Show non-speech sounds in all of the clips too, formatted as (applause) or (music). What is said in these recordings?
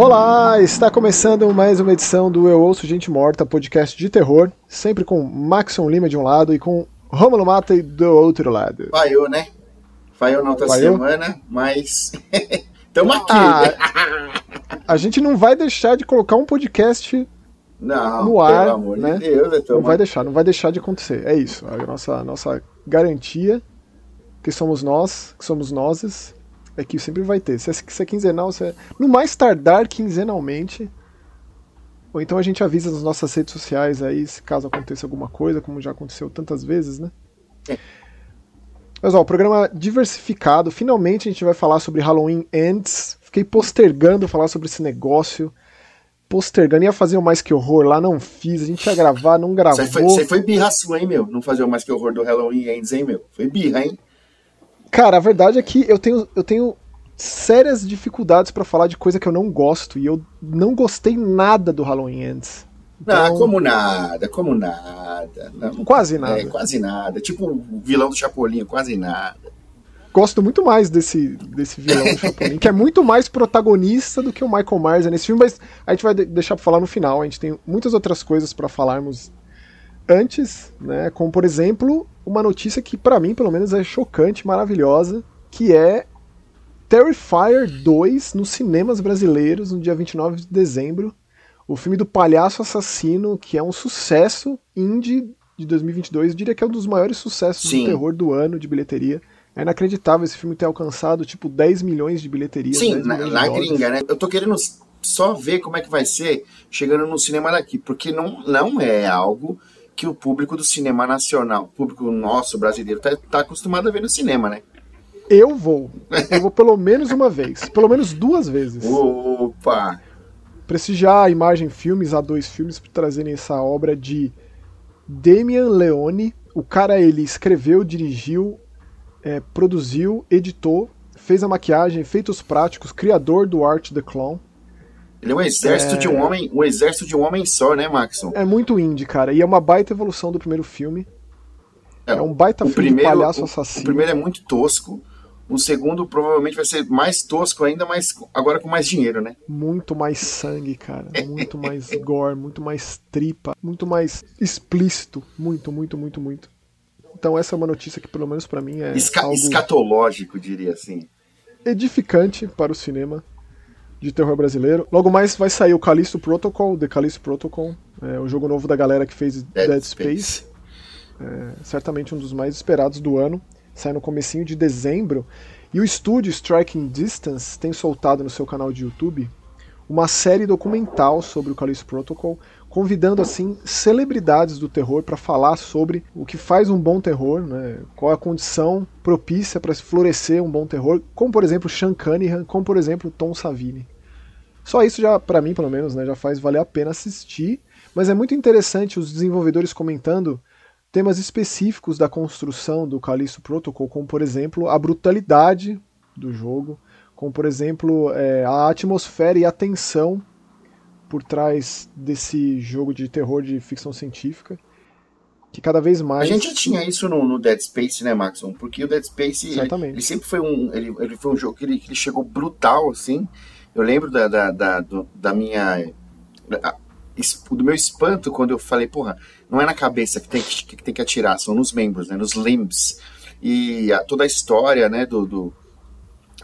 Olá, está começando mais uma edição do Eu Ouço Gente Morta, podcast de terror, sempre com Maxon Lima de um lado e com Romulo Mata do outro lado. Falhou, né? Falhou na outra Falhou? semana, mas (laughs) estamos aqui. Ah, (laughs) a gente não vai deixar de colocar um podcast não, no ar, pelo amor né? de Deus, eu tô Não vai deixar, não vai deixar de acontecer. É isso. A nossa, nossa garantia que somos nós, que somos nozes, é que sempre vai ter. Se é, se é quinzenal, se é, no mais tardar quinzenalmente. Ou então a gente avisa nas nossas redes sociais aí, se caso aconteça alguma coisa, como já aconteceu tantas vezes, né? É. Mas ó, programa diversificado. Finalmente a gente vai falar sobre Halloween Ends. Fiquei postergando falar sobre esse negócio. Postergando. Ia fazer o Mais Que Horror lá, não fiz. A gente ia gravar, não gravou. Você foi, você foi birra sua, hein, meu? Não fazer o mais que horror do Halloween Ends, hein, meu? Foi birra, hein? Cara, a verdade é que eu tenho, eu tenho sérias dificuldades pra falar de coisa que eu não gosto. E eu não gostei nada do Halloween Ends. Então- como nada, como nada. Não, Quase nada. É, quase nada. Tipo o vilão do Chapolin, quase nada. Gosto muito mais desse, desse vilão do Chapolin, que é muito mais protagonista do que o Michael Myers nesse filme, mas a gente vai de- deixar pra falar no final. A gente tem muitas outras coisas pra falarmos antes, né? Como, por exemplo, uma notícia que pra mim, pelo menos, é chocante, maravilhosa, que é Terrifier 2 nos cinemas brasileiros no dia 29 de dezembro. O filme do Palhaço Assassino, que é um sucesso indie de 2022, eu diria que é um dos maiores sucessos Sim. do terror do ano de bilheteria. É inacreditável esse filme ter alcançado, tipo, 10 milhões de bilheteria. Sim, 10 na, na gringa, né? Eu tô querendo só ver como é que vai ser chegando no cinema daqui, porque não, não é algo que o público do cinema nacional, o público nosso brasileiro, tá, tá acostumado a ver no cinema, né? Eu vou. Eu vou pelo menos uma vez. Pelo menos duas vezes. Opa! Prestigiar a Imagem Filmes, a dois filmes, por trazerem essa obra de Damian Leone. O cara, ele escreveu, dirigiu, é, produziu, editou, fez a maquiagem, efeitos práticos, criador do Art the Clown. Ele é um exército É. de um homem, um exército de um homem só, né, Maxon? É muito indie, cara. E é uma baita evolução do primeiro filme. É um baita filme primeiro, de palhaço o- assassino. O primeiro é muito tosco. O segundo provavelmente vai ser mais tosco ainda, mas agora com mais dinheiro, né? Muito mais sangue, cara. Muito mais (laughs) gore, muito mais tripa, muito mais explícito. Muito, muito, muito, muito. Então essa é uma notícia que, pelo menos pra mim, é Esca- algo Escatológico, diria assim. edificante para o cinema de terror brasileiro. Logo mais vai sair o Callisto Protocol, The Callisto Protocol, é, o jogo novo da galera que fez Dead, Space. É, certamente um dos mais esperados do ano. Sai no comecinho de dezembro. E o estúdio Striking Distance tem soltado no seu canal de YouTube uma série documental sobre o Callisto Protocol, convidando assim celebridades do terror para falar sobre o que faz um bom terror, né? qual é a condição propícia para se florescer um bom terror, como por exemplo Sean Cunningham, como por exemplo Tom Savini. Só isso já, para mim pelo menos, né, já faz valer a pena assistir, mas é muito interessante os desenvolvedores comentando temas específicos da construção do Callisto Protocol, como por exemplo a brutalidade do jogo, como por exemplo é, a atmosfera e a tensão por trás desse jogo de terror de ficção científica, que cada vez A mais gente já tinha isso no, no Dead Space, né, Maxon? Porque o Dead Space, ele, Exatamente. ele sempre foi um. Ele, ele foi um jogo que ele, que ele chegou brutal, assim. Eu lembro da, da, da, do- da minha. da- do meu espanto quando eu falei, porra, não é na cabeça que tem que, que tem que atirar, são nos membros, né? Nos limbs. E a- toda a história, né, do, do-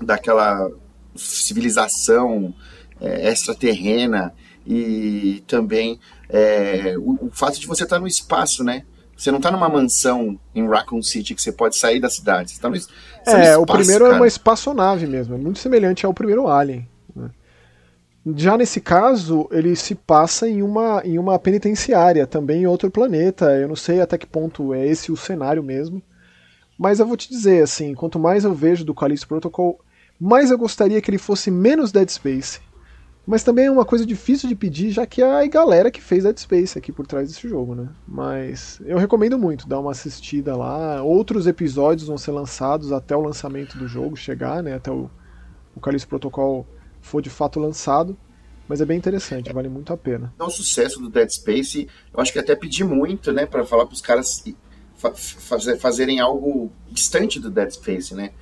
daquela civilização é, extraterrena e também é, o, o fato de você estar no espaço, né? Você não tá numa mansão em Raccoon City que você pode sair da cidade. Você tá no, você tá no É, espaço, o primeiro é cara. uma espaçonave mesmo, é muito semelhante ao primeiro Alien. né? Já nesse caso, ele se passa em uma, em uma penitenciária, também em outro planeta. Eu não sei até que ponto é esse o cenário mesmo. Mas eu vou te dizer, assim, quanto mais eu vejo do Callisto Protocol, mais eu gostaria que ele fosse menos Dead Space. Mas também é uma coisa difícil de pedir, já que é a galera que fez Dead Space aqui por trás desse jogo, né? Mas eu recomendo muito dar uma assistida lá. Outros episódios vão ser lançados até o lançamento do jogo chegar, né? Até o, o Callisto Protocol for de fato lançado. Mas é bem interessante, vale muito a pena. o sucesso do Dead Space, eu acho que até pedi muito, né, para falar para os caras fa- fazer, fazerem algo distante do Dead Space, né?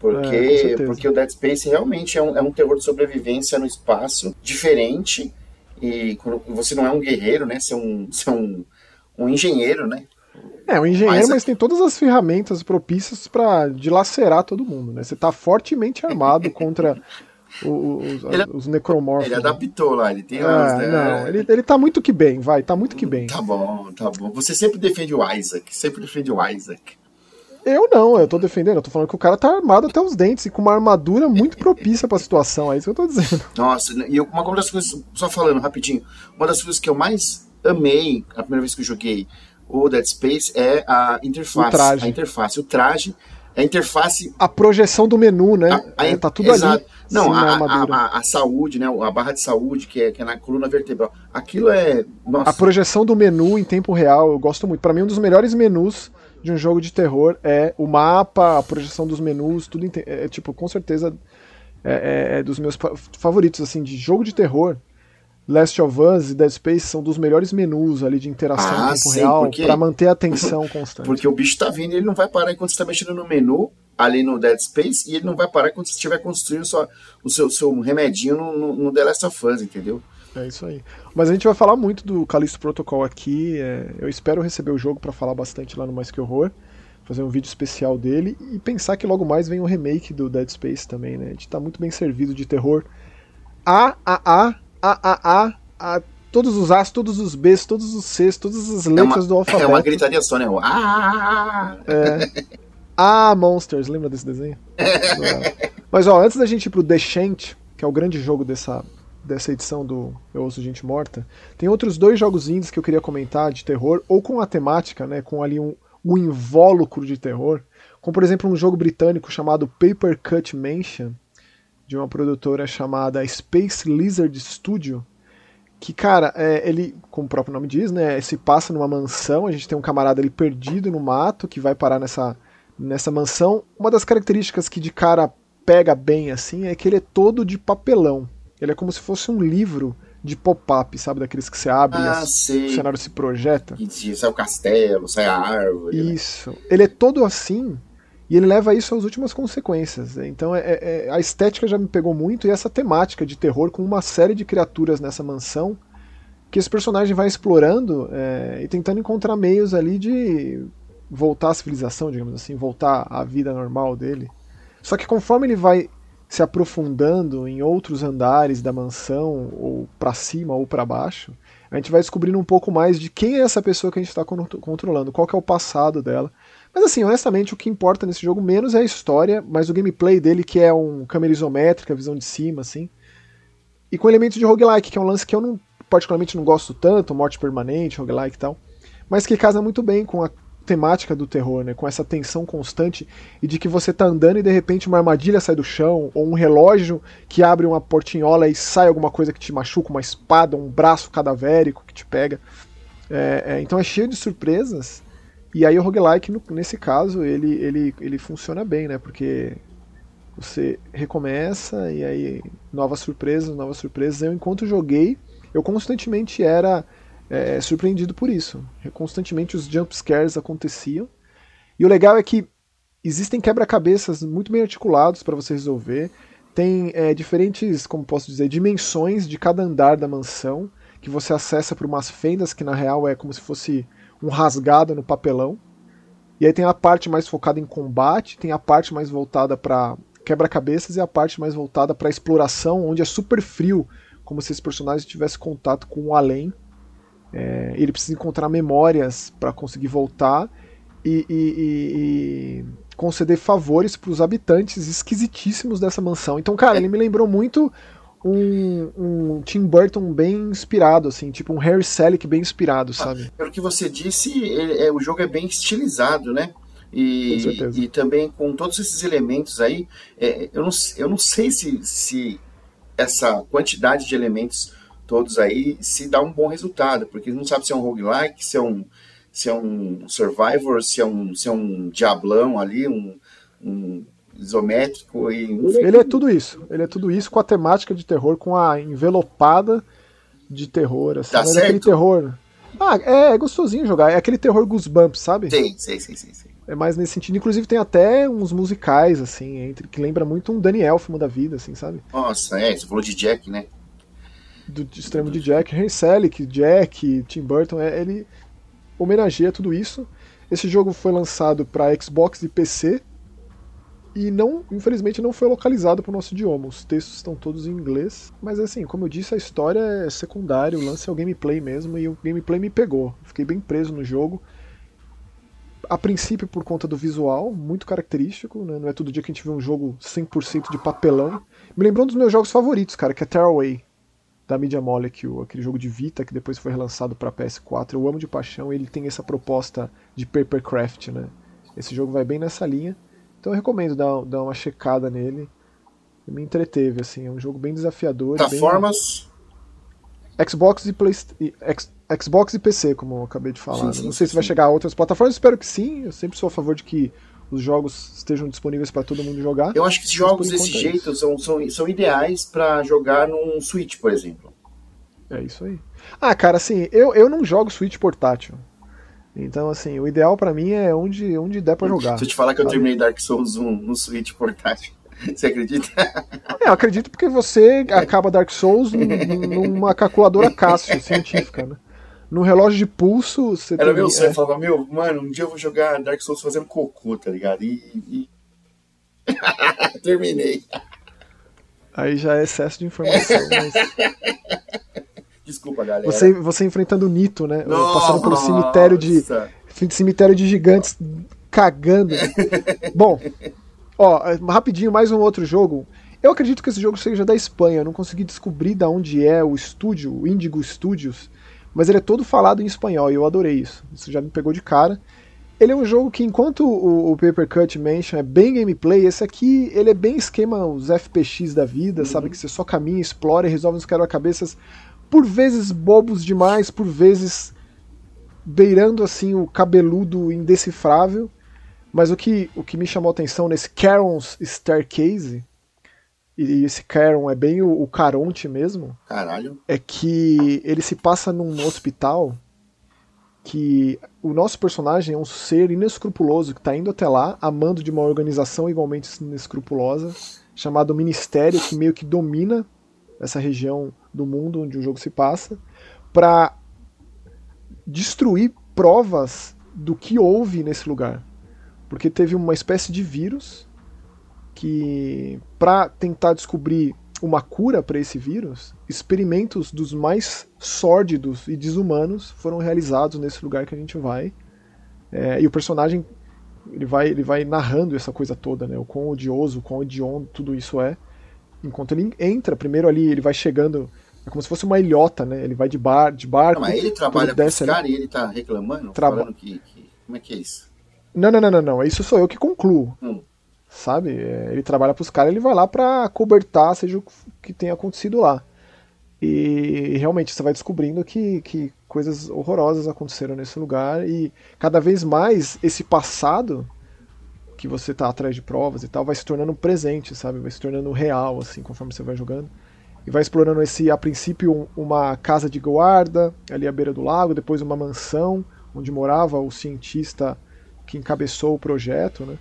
Porque, é, porque o Dead Space realmente é um, é um terror de sobrevivência no espaço, diferente. E quando você não é um guerreiro, né? Você é um, (laughs) você é um, um engenheiro, né? É, um engenheiro, mas, mas tem todas as ferramentas propícias para dilacerar todo mundo, né? Você tá fortemente armado contra (laughs) os, ele, os necromorfos. Ele né? adaptou lá, ele tem é, né? Não, ele, ele tá muito que bem, vai, tá muito que bem. Tá bom, tá bom. Você sempre defende o Isaac, sempre defende o Isaac. Eu não, eu tô defendendo, eu tô falando que o cara tá armado até os dentes e com uma armadura muito propícia pra situação, é isso que eu tô dizendo. Nossa, e uma, uma das coisas, só falando rapidinho, uma das coisas que eu mais amei a primeira vez que eu joguei o Dead Space é a interface. A interface, o traje a interface. A projeção do menu, né? A, a, é, tá tudo exato. ali. Não, a, a, a, saúde, né? A barra de saúde, que é, que é na coluna vertebral. Aquilo é. Nossa. A projeção do menu em tempo real, eu gosto muito. Para mim, um dos melhores menus de um jogo de terror é o mapa, a projeção dos menus, tudo. É, é, tipo, com certeza é, é, é dos meus favoritos, assim, de jogo de terror. Last of Us e Dead Space são dos melhores menus ali de interação ah, em tempo sim, real para manter a atenção constante. Porque o bicho tá vindo e ele não vai parar enquanto você tá mexendo no menu ali no Dead Space e ele não vai parar quando você estiver construindo sua, o seu, seu remedinho no, no, no, The Last of Us, entendeu? É isso aí. Mas a gente vai falar muito do Callisto Protocol aqui. É, eu espero receber o jogo para falar bastante lá no Mais Que Horror. Fazer um vídeo especial dele e pensar que logo mais vem um remake do Dead Space também, né? A gente tá muito bem servido de terror. A, a, a a, A, A, A, todos os As, todos os Bs, todos os Cs, todas as letras é uma, do alfabeto. É uma gritaria só, né? Ah! É. Ah, Monsters, lembra desse desenho? (laughs) Mas ó, antes da gente ir pro Descent, que é o grande jogo dessa, dessa edição do Eu Ouço Gente Morta, tem outros dois jogos indies que eu queria comentar de terror, ou com a temática, né? Com ali um, um invólucro de terror. Como por exemplo um jogo britânico chamado Paper Cut Mansion, de uma produtora chamada Space Lizard Studio, que, cara, é, ele, como o próprio nome diz, né, se passa numa mansão, a gente tem um camarada ali perdido no mato, que vai parar nessa, nessa mansão. Uma das características que de cara pega bem, assim, é que ele é todo de papelão. Ele é como se fosse um livro de pop-up, sabe? Daqueles que você abre ah, e o cenário se projeta. E sai o castelo, sai a árvore. Né? Isso. Né? Ele é todo assim, e ele leva isso às últimas consequências. Então é, é, é, a estética já me pegou muito e essa temática de terror com uma série de criaturas nessa mansão que esse personagem vai explorando é, e tentando encontrar meios ali de voltar à civilização, digamos assim, voltar à vida normal dele. Só que conforme ele vai se aprofundando em outros andares da mansão, ou para cima ou para baixo, a gente vai descobrindo um pouco mais de quem é essa pessoa que a gente está controlando, qual é o passado dela. Mas assim, honestamente, o que importa nesse jogo menos é a história, mas o gameplay dele, que é um câmera isométrica, visão de cima, assim. E com elementos de roguelike, que é um lance que eu não, particularmente não gosto tanto, morte permanente, roguelike e tal. Mas que casa muito bem com a temática do terror, né? Com essa tensão constante e de que você tá andando e de repente uma armadilha sai do chão, ou um relógio que abre uma portinhola e sai alguma coisa que te machuca, uma espada, um braço cadavérico que te pega. É, é, então é cheio de surpresas e aí o roguelike, nesse caso, ele, ele, ele funciona bem, né? Porque você recomeça e aí novas surpresas, novas surpresas. Eu, enquanto joguei, eu constantemente era é, surpreendido por isso. Constantemente os jump scares aconteciam. E o legal é que existem quebra-cabeças muito bem articulados para você resolver. Tem é, diferentes, como posso dizer, dimensões de cada andar da mansão que você acessa por umas fendas que na real é como se fosse um rasgado no papelão. E aí tem a parte mais focada em combate, tem a parte mais voltada para quebra-cabeças e a parte mais voltada para exploração, onde é super frio, como se esse personagem tivesse contato com o além. É, ele precisa encontrar memórias para conseguir voltar e, e, e, e conceder favores para os habitantes esquisitíssimos dessa mansão. Então, cara, ele me lembrou muito um, um, Tim Burton bem inspirado, assim, tipo um Harry Selick bem inspirado, sabe? Pelo que você disse, é, o jogo é bem estilizado, né? E, e também com todos esses elementos aí, é, eu, não, eu não sei se, se essa quantidade de elementos todos aí se dá um bom resultado, porque não sabe se é um roguelike, se é um, se é um survivor, se é um, se é um diablão ali, um, um isométrico e ele é tudo isso ele é tudo isso com a temática de terror com a envelopada de terror assim tá mas certo. aquele terror Ah, é, é gostosinho jogar. É aquele terror Goosebumps, sabe? Sim, sim, sim, sim, sim. É mais nesse sentido. Inclusive tem até uns musicais, assim, entre que lembra muito um Danny Elfman da vida, assim, sabe? Nossa, é, você falou de Jack, né? Do, extremo de Jack. Henry Selick, Jack, Tim Burton, é, ele homenageia tudo isso. Esse jogo foi lançado para Xbox e PC e não, infelizmente, não foi localizado para o nosso idioma. Os textos estão todos em inglês, mas assim, como eu disse, a história é secundária, o lance é o gameplay mesmo e o gameplay me pegou. Fiquei bem preso no jogo. A princípio por conta do visual, muito característico, né? não é todo dia que a gente vê um jogo 100% de papelão. Me lembrou um dos meus jogos favoritos, cara, que é Tearaway, da Media Molecule, aquele jogo de Vita que depois foi relançado para PS4. Eu amo de paixão, ele tem essa proposta de papercraft, né? Esse jogo vai bem nessa linha. Então eu recomendo dar, dar uma checada nele. Me entreteve, assim, é um jogo bem desafiador. Plataformas? Bem... Xbox e Play... Xbox e PC, como eu acabei de falar. Sim, sim, Não sei sim, se vai chegar a outras plataformas, espero que sim. Eu sempre sou a favor de que os jogos estejam disponíveis para todo mundo jogar. Eu acho que jogos desse é jeito são, são, são ideais para jogar num Switch, por exemplo. É isso aí. Ah, cara, assim, eu, eu não jogo Switch portátil. Então, assim, o ideal para mim é onde, onde der para jogar. Se eu te falar que sabe? eu terminei Dark Souls 1 no Switch portátil, (laughs) você acredita? É, eu acredito porque você (laughs) acaba Dark Souls numa calculadora Cássio científica, né? No relógio de pulso, você Era meu sonho, é... eu falava, meu, mano, um dia eu vou jogar Dark Souls fazendo cocô, tá ligado? E. e... (laughs) Terminei. Aí já é excesso de informação, (laughs) mas. Desculpa, galera. Você, você enfrentando o Nito, né? Nossa, Passando pelo cemitério de. Cemitério de gigantes cagando. (laughs) Bom, ó, rapidinho, mais um outro jogo. Eu acredito que esse jogo seja da Espanha. Eu não consegui descobrir de onde é o estúdio, o Indigo Studios, mas ele é todo falado em espanhol e eu adorei isso. Isso já me pegou de cara. Ele é um jogo que, enquanto o, o Paper Cut Mansion é bem gameplay, esse aqui ele é bem esquema os FPX da vida, uhum. sabe? Que você só caminha, explora e resolve uns quebra-cabeças por vezes bobos demais, por vezes beirando assim o cabeludo indecifrável. Mas o que, o que me chamou a atenção nesse Caron's Staircase, e esse Caron é bem o, o Caronte mesmo, Caralho. é que ele se passa num hospital que o nosso personagem é um ser inescrupuloso que está indo até lá, amando de uma organização igualmente inescrupulosa, chamado Ministério, que meio que domina essa região do mundo onde o jogo se passa, para destruir provas do que houve nesse lugar. Porque teve uma espécie de vírus que, para tentar descobrir uma cura para esse vírus, experimentos dos mais sórdidos e desumanos foram realizados nesse lugar que a gente vai. É, e o personagem ele vai, ele vai narrando essa coisa toda, né? O quão odioso, o quão hediondo tudo isso é enquanto ele entra, primeiro ali ele vai chegando, é como se fosse uma ilhota, né? Ele vai de bar, de barco. Não, mas ele trabalha com esse cara e ele tá reclamando, Traba... falando que, que, Como é que é isso? Não, não, não, não, não. Isso sou eu que concluo. Hum. Sabe? É, ele trabalha pros caras, ele vai lá pra cobertar, seja o que tenha acontecido lá. E realmente você vai descobrindo que, que coisas horrorosas aconteceram nesse lugar e cada vez mais esse passado que você tá atrás de provas e tal, vai se tornando presente, sabe? Vai se tornando real, assim, conforme você vai jogando. E vai explorando esse, a princípio, uma casa de guarda, ali à beira do lago, depois uma mansão, onde morava o cientista que encabeçou o projeto, né?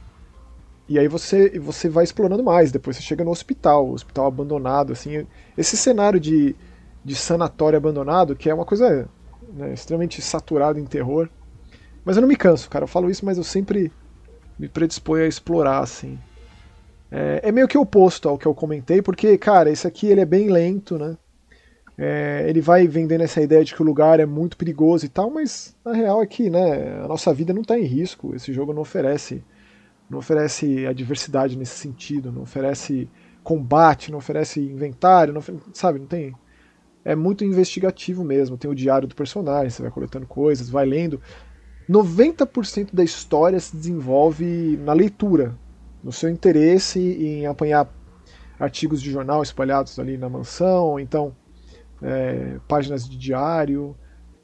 E aí você, você vai explorando mais, depois você chega no hospital, hospital abandonado, assim. Esse cenário de, de sanatório abandonado, que é uma coisa né, extremamente saturada em terror. Mas eu não me canso, cara. Eu falo isso, mas eu sempre me predispõe a explorar, assim. É, é, meio que oposto ao que eu comentei, porque, cara, esse aqui ele é bem lento, né? É, ele vai vendendo essa ideia de que o lugar é muito perigoso e tal, mas a real é que, né, a nossa vida não está em risco. Esse jogo não oferece, não oferece adversidade nesse sentido, não oferece combate, não oferece inventário, não, sabe, não tem. É muito investigativo mesmo. Tem o diário do personagem, você vai coletando coisas, vai lendo. 90% da história se desenvolve na leitura, no seu interesse em apanhar artigos de jornal espalhados ali na mansão, então é, páginas de diário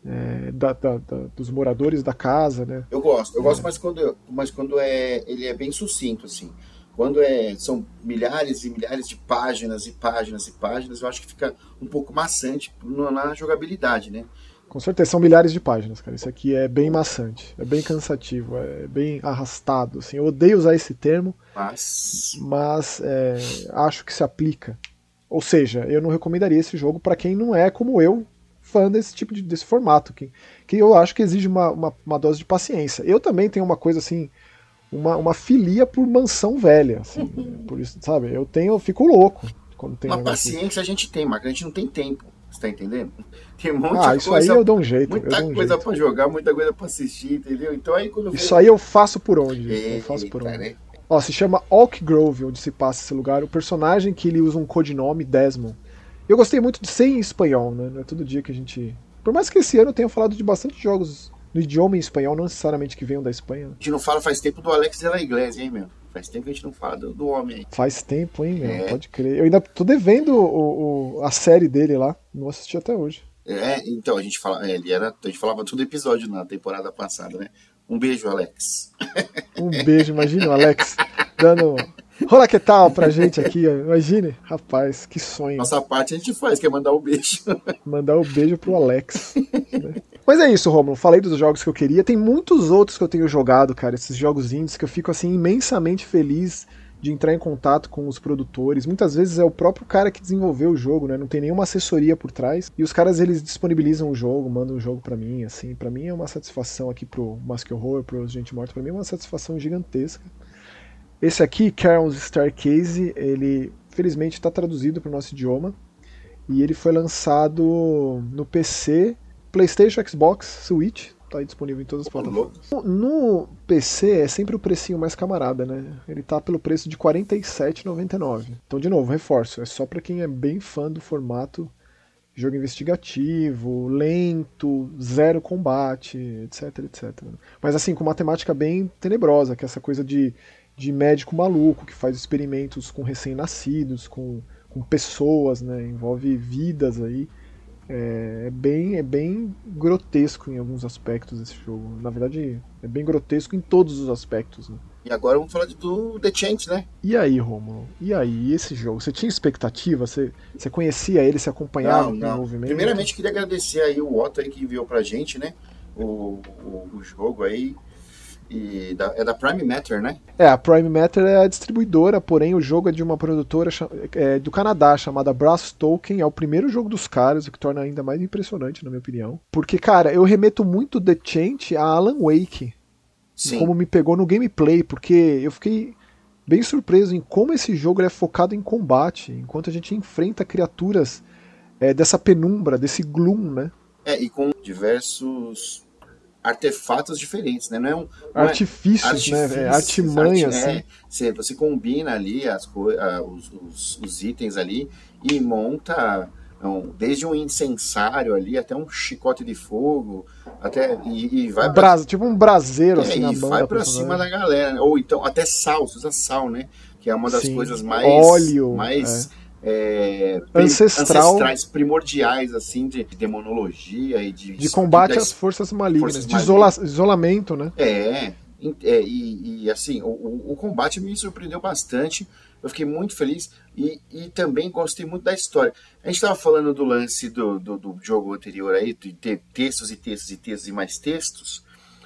é, da, da, da, dos moradores da casa, né? Eu gosto, eu é. gosto, mas quando, mas quando é, ele é bem sucinto assim. Quando é, são milhares e milhares de páginas e páginas e páginas, eu acho que fica um pouco maçante na jogabilidade, né? Com certeza, são milhares de páginas, cara. Isso aqui é bem maçante, é bem cansativo, é bem arrastado. Assim. Eu odeio usar esse termo, mas, mas é, acho que se aplica. Ou seja, eu não recomendaria esse jogo para quem não é como eu, fã desse tipo de desse formato, que, que eu acho que exige uma, uma, uma dose de paciência. Eu também tenho uma coisa assim, uma, uma filia por mansão velha, assim, (laughs) por isso, sabe? Eu tenho, eu fico louco quando tem uma paciência a gente tem, mas a gente não tem tempo. Você tá entendendo? (laughs) Tem um monte ah, de isso coisa. aí eu dou um jeito. Muita um coisa jeito. pra jogar, muita coisa pra assistir, entendeu? Então aí quando Isso aí eu faço por onde? Eu faço por onde? né? Ó, se chama Oak Grove, onde se passa esse lugar. O personagem que ele usa um codinome, Desmond. Eu gostei muito de ser em espanhol, né? Não é todo dia que a gente. Por mais que esse ano eu tenha falado de bastante jogos no idioma em espanhol, não necessariamente que venham da Espanha. né? A gente não fala faz tempo do Alex de la Iglesia, hein, meu? Faz tempo que a gente não fala do, do homem aí. Faz tempo, hein, meu? É. Pode crer. Eu ainda tô devendo o, o- a série dele lá. Não assisti até hoje. É, então, a gente fala, é, ele era, a gente falava todo episódio na temporada passada, né? Um beijo, Alex. Um beijo, imagina o Alex dando. Olá, que tal pra gente aqui? ó. Imagine, rapaz, que sonho. Nossa parte a gente faz, que é mandar um beijo. Mandar o beijo pro Alex. né? Mas é isso, Romulo. Falei dos jogos que eu queria. Tem muitos outros que eu tenho jogado, cara. Esses jogos indies que eu fico assim imensamente feliz de entrar em contato com os produtores. Muitas vezes é o próprio cara que desenvolveu o jogo, né? Não tem nenhuma assessoria por trás. E os caras eles disponibilizam o jogo, mandam o jogo pra mim, assim. Pra mim é uma satisfação aqui pro Mask Horror, pro Gente Morta. Pra mim é uma satisfação gigantesca. Esse aqui, Carol's Starcase, ele felizmente está traduzido para o nosso idioma e ele foi lançado no PC, PlayStation, Xbox, Switch, tá aí disponível em todas as plataformas. No PC é sempre o precinho mais camarada, né? Ele tá pelo preço de R$ 47,99. Então, de novo, reforço, é só para quem é bem fã do formato jogo investigativo, lento, zero combate, etc, etc. Mas assim, com uma temática bem tenebrosa, que é essa coisa de, de médico maluco que faz experimentos com recém-nascidos, com, com pessoas, né? Envolve vidas aí. É, é bem, é bem grotesco em alguns aspectos esse jogo. Na verdade, é bem grotesco em todos os aspectos. Né? E agora vamos falar de- do The Chant, né? E aí, Romulo? E aí, esse jogo? Você tinha expectativa? Você, você conhecia ele? Você acompanhava Não, o não. movimento? Primeiramente, queria agradecer aí o Otto aí que enviou pra gente, né? O, o, o jogo aí. E da- é da Prime Matter, né? É, a Prime Matter é a distribuidora, porém o jogo é de uma produtora é, do Canadá chamada Brass Token. É o primeiro jogo dos caras, o que torna ainda mais impressionante, na minha opinião. Porque, cara, eu remeto muito The Chant a Alan Wake, Sim. como me pegou no gameplay, porque eu fiquei bem surpreso em como esse jogo é focado em combate, enquanto a gente enfrenta criaturas é, dessa penumbra, desse gloom, né? É, e com diversos artefatos diferentes, né? Não é um. não é- Artifícios, né? É, artimanha, arti- assim. é, você, você combina ali as co- ah, os, os- os itens ali e monta um, desde um incensário ali até um chicote de fogo, até e, e vai pra, tipo um braseiro, é, assim, e vai personagem. cima da galera, né? ou então até sal, usa sal, né? Que é uma das Sim. coisas mais Óleo, mais é, prim- Ancestral. ancestrais, primordiais assim de demonologia e de De combate da às forças malignas, forças de isola- isolamento, né? é, é, e, e, assim, o, o- o combate me surpreendeu bastante. Eu fiquei muito feliz e, e também gostei muito da história. A gente estava falando do lance do, do, do jogo anterior aí, de ter textos e textos e textos e mais textos.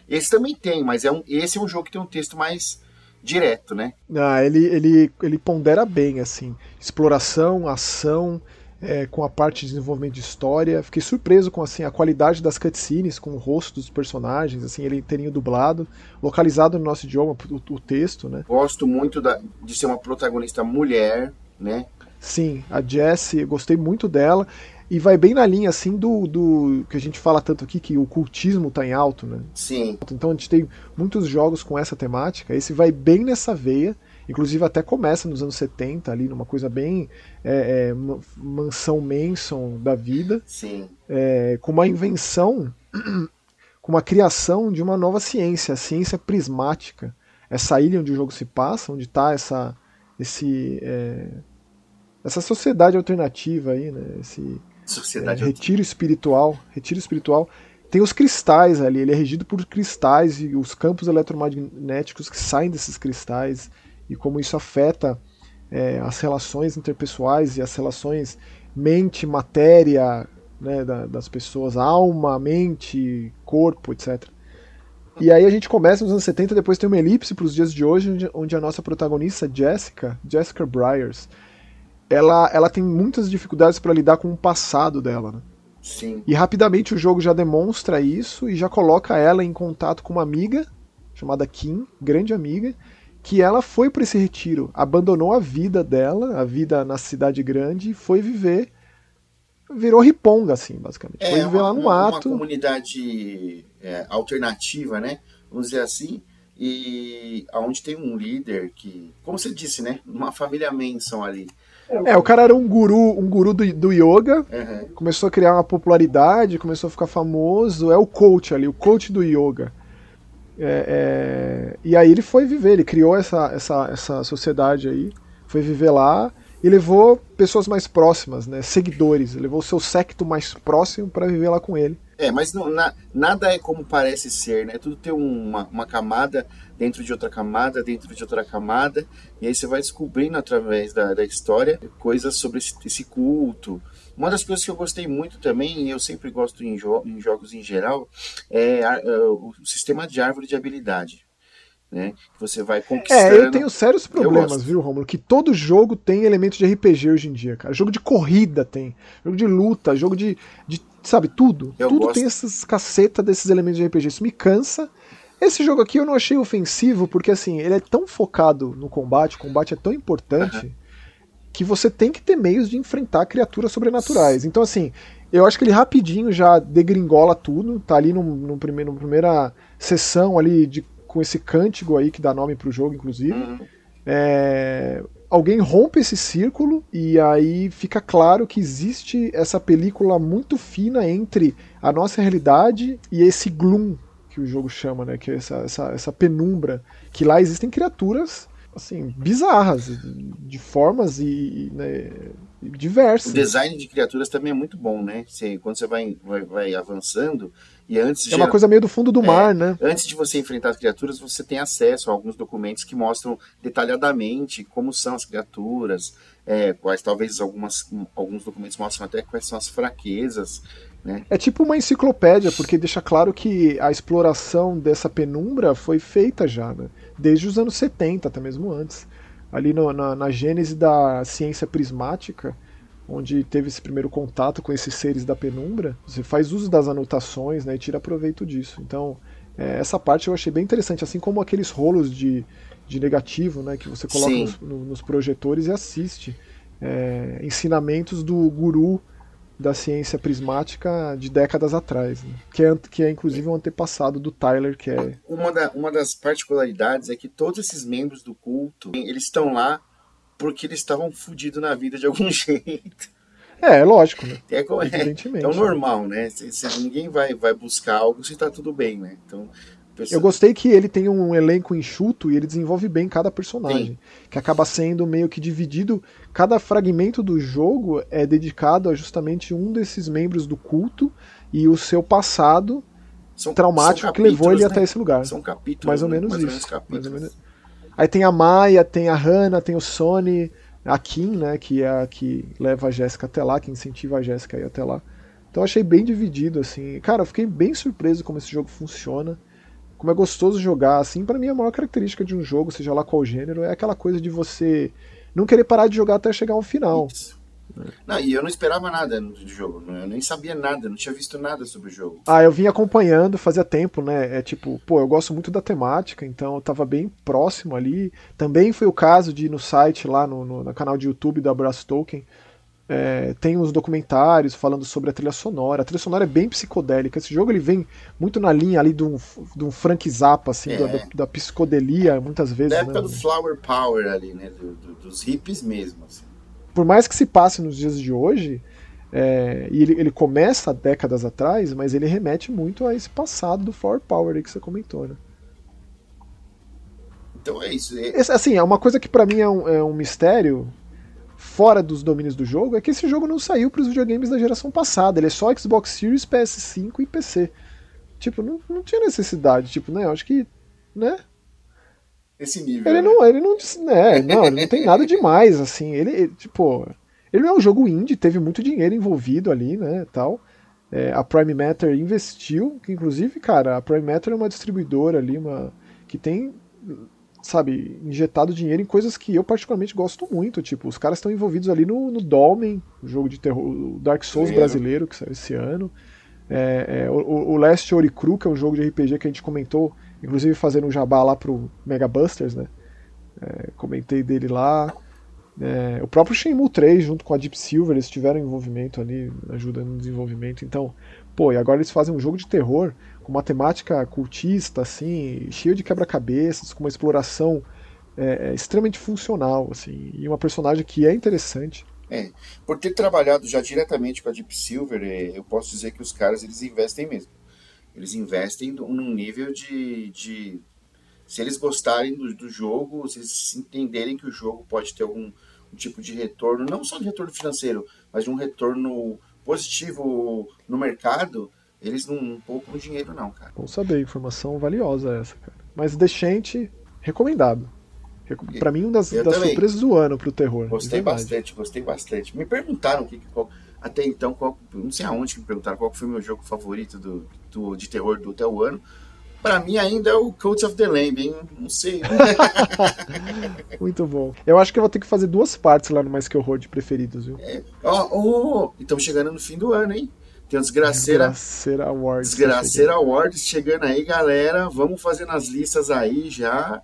Esse também tem, mas é um, esse é um jogo que tem um texto mais direto, né? Ah, ele, ele, ele pondera bem, assim, exploração, ação, é, com a parte de desenvolvimento de história. Fiquei surpreso com assim a qualidade das cutscenes, com o rosto dos personagens, assim, ele inteirinho dublado, localizado no nosso idioma, o, o texto, né? Gosto muito da, de ser uma protagonista mulher, né? Sim, a Jessie, gostei muito dela. E vai bem na linha, assim, do, do que a gente fala tanto aqui, que o cultismo tá em alto, né? Sim, Então a gente tem muitos jogos com essa temática. Esse vai bem nessa veia. Inclusive até começa nos anos 70 ali, numa coisa bem é, é, ma- mansão Manson da vida, sim. é, com uma invenção, (clears throat) com uma criação de uma nova ciência, a ciência prismática. Essa ilha onde o jogo se passa, onde está essa, esse, é, essa sociedade alternativa aí, né? Esse, Sociedade é, retiro espiritual, retiro espiritual. Tem os cristais ali, ele é regido por cristais e os campos eletromagnéticos que saem desses cristais e como isso afeta é, as relações interpessoais e as relações mente, matéria, né, da, das pessoas, alma, mente, corpo, etc. E aí a gente começa nos anos 70, depois tem uma elipse para os dias de hoje, onde, onde, a nossa protagonista, Jessica, Jessica Briars, ela, ela tem muitas dificuldades para lidar com o passado dela, né? Sim. E rapidamente o jogo já demonstra isso e já coloca ela em contato com uma amiga chamada Kim, grande amiga, que ela foi para esse retiro, abandonou a vida dela, a vida na cidade grande, e foi viver virou riponga, assim, basicamente. É, foi viver uma, lá no uma, mato. Uma comunidade é, alternativa, né? Vamos dizer assim. E aonde tem um líder que, como você disse, né? Uma família Manson ali. É, o cara era um guru, um guru do, do yoga, Uhum. começou a criar uma popularidade, começou a ficar famoso, é o coach ali, o coach do yoga. É, é, e aí ele foi viver, ele criou essa, essa, essa sociedade aí, foi viver lá e levou pessoas mais próximas, né, seguidores, levou o seu secto mais próximo para viver lá com ele. É, mas não, na- nada é como parece ser, né? Tudo tem uma, uma camada dentro de outra camada, dentro de outra camada, e aí você vai descobrindo através da, da história coisas sobre esse, esse culto. Uma das coisas que eu gostei muito também, e eu sempre gosto em, jo- em jogos em geral, é a- é o sistema de árvore de habilidade. Né? Você vai conquistando. É, eu tenho sérios problemas, viu, Romulo? Que todo jogo tem elementos de RPG hoje em dia, cara. Jogo de corrida tem, jogo de luta, jogo de. de sabe, tudo. Eu tudo gosto. tem essas caceta desses elementos de RPG. Isso me cansa. Esse jogo aqui eu não achei ofensivo, porque assim, ele é tão focado no combate, o combate é tão importante, que você tem que ter meios de enfrentar criaturas sobrenaturais. Então, assim, eu acho que ele rapidinho já degringola tudo, tá ali no, no primeiro, na primeira sessão ali de, com esse cântico aí que dá nome pro jogo, inclusive. Uhum. É, alguém rompe esse círculo e aí fica claro que existe essa película muito fina entre a nossa realidade e esse gloom que o jogo chama, né? Que é essa, essa, essa penumbra. Que lá existem criaturas assim bizarras, de, formas e, né, diversas. O design de criaturas também é muito bom, né? Você, quando você vai, vai, vai avançando, e antes É uma coisa meio do fundo do É. mar, né? Antes de você enfrentar as criaturas, você tem acesso a alguns documentos que mostram detalhadamente como são as criaturas, é, quais talvez algumas, alguns documentos mostram até quais são as fraquezas. Né? É tipo uma enciclopédia, porque deixa claro que a exploração dessa penumbra foi feita já, né? Desde os anos 70, até mesmo antes. Ali no- na, na gênese da ciência prismática, onde teve esse primeiro contato com esses seres da penumbra, você faz uso das anotações né, e tira proveito disso. Então, é, essa parte eu achei bem interessante, assim como aqueles rolos de, de negativo né, que você coloca nos, no- nos projetores e assiste. É, ensinamentos do guru da ciência prismática de décadas atrás, né? que, é, que é inclusive um antepassado do Tyler, que é Uma, da- uma das particularidades é que todos esses membros do culto, eles estão lá porque eles estavam fodidos na vida de algum (laughs) jeito. é, é lógico, né? É, é, Evidentemente. é o normal, né? Se- se ninguém vai, vai buscar algo se tá tudo bem, né? Então, Eu gostei que ele tem um elenco enxuto e ele desenvolve bem cada personagem, que acaba sendo meio que dividido. Cada fragmento do jogo é dedicado a justamente um desses membros do culto e o seu passado são- traumático são que levou ele capítulos, até né? esse lugar. São capítulos. Mais ou né? menos Mais ou isso. menos ou menos- Aí tem a Maia, tem a Hannah, tem o Sony, a Kim, né, que é a que leva a Jéssica até lá, que incentiva a Jéssica a ir até lá. Então eu achei bem dividido, assim. Cara, eu fiquei bem surpreso como esse jogo funciona. Como é gostoso jogar, assim. Pra mim, a maior característica de um jogo, seja lá qual gênero, é aquela coisa de você não querer parar de jogar até chegar ao final. Isso. Não, e eu não esperava nada do jogo, né? eu nem sabia nada, não tinha visto nada sobre o jogo. Ah, eu vim acompanhando fazia tempo, né? É tipo, pô, eu gosto muito da temática, então eu tava bem próximo ali. Também foi o caso de ir no site lá, no, no, no canal de YouTube da Brass Token, é, tem uns documentários falando sobre a trilha sonora. A trilha sonora é bem psicodélica. Esse jogo ele vem muito na linha ali de um, de um Frank Zappa, assim, É. da, da- da psicodelia, muitas vezes. Da né? época do Flower Power ali, né? do- do- dos hippies mesmo. assim. por mais que se passe nos dias de hoje, é, e ele, ele começa décadas atrás, mas ele remete muito a esse passado do Flower Power aí que você comentou, né? Então é isso. é- assim, é uma coisa que pra mim é um, é um mistério fora dos domínios do jogo, é que esse jogo não saiu pros videogames da geração passada, ele é só Xbox Series, PS5 e PC. Tipo, não, não tinha necessidade, tipo, né? Eu acho que, né? Esse nível. Ele né? não, ele não, né, não, ele não tem nada demais, assim. Ele, ele, tipo, ele não é um jogo indie, teve muito dinheiro envolvido ali, né, tal. É, a Prime Matter investiu, que inclusive, cara, a Prime Matter é uma distribuidora ali, uma que tem, sabe, injetado dinheiro em coisas que eu particularmente gosto muito. Tipo, os caras estão envolvidos ali no, no Dolmen, o jogo de terror, o Dark Souls brasileiro que saiu esse ano. É, é, o, o Last Oricru, que é um jogo de RPG que a gente comentou, inclusive fazendo um jabá lá pro Mega Busters, né? É, comentei dele lá. É, o próprio Shenmue 3, junto com a Deep Silver, eles tiveram envolvimento ali, ajudando no desenvolvimento. Então, pô, e agora eles fazem um jogo de terror com uma temática cultista, assim, cheio de quebra-cabeças, com uma exploração é, é extremamente funcional, assim, e uma personagem que é interessante. É, por ter trabalhado já diretamente com a Deep Silver, é, eu posso dizer que os caras eles investem mesmo. Eles investem num nível de, de se eles gostarem do, do, jogo, se eles entenderem que o jogo pode ter algum um tipo de retorno, não só de retorno financeiro, mas de um retorno positivo no mercado, eles não poupam dinheiro não, cara. Bom saber, informação valiosa essa, cara. Mas Decente, recomendado. Para mim, uma das, das surpresas do ano pro terror. Gostei bastante, gostei bastante. Me perguntaram o que, qual, até então, qual, não sei aonde que me perguntaram qual foi o meu jogo favorito do, do, de terror do até o ano. Para mim ainda é o Coats of the Lamb, hein? Não sei. (laughs) Muito bom. Eu acho que eu vou ter que fazer duas partes lá no Mais Que Horror de preferidos, viu? É. Oh, oh, estamos chegando no fim do ano, hein? Tem o Desgraceira, Desgraceira Awards. Desgraceira Awards chegando aí, galera. Vamos fazendo as listas aí já.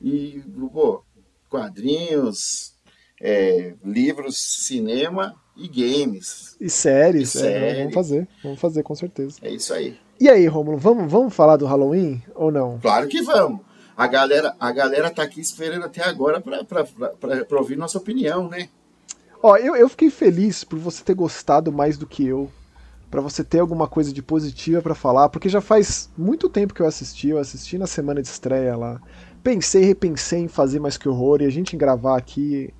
E, pô, quadrinhos, é, livros, cinema e games. E séries, e é, série. vamos fazer, vamos fazer com certeza. É isso aí. E aí, Romulo, vamos, vamos falar do Halloween ou não? Claro que vamos. A galera, a galera tá aqui esperando até agora para ouvir nossa opinião, né? Ó, eu, eu fiquei feliz por você ter gostado mais do que eu, para você ter alguma coisa de positiva para falar, porque já faz muito tempo que eu assisti, eu assisti na semana de estreia lá. Pensei, repensei em fazer mais que horror e a gente gravar aqui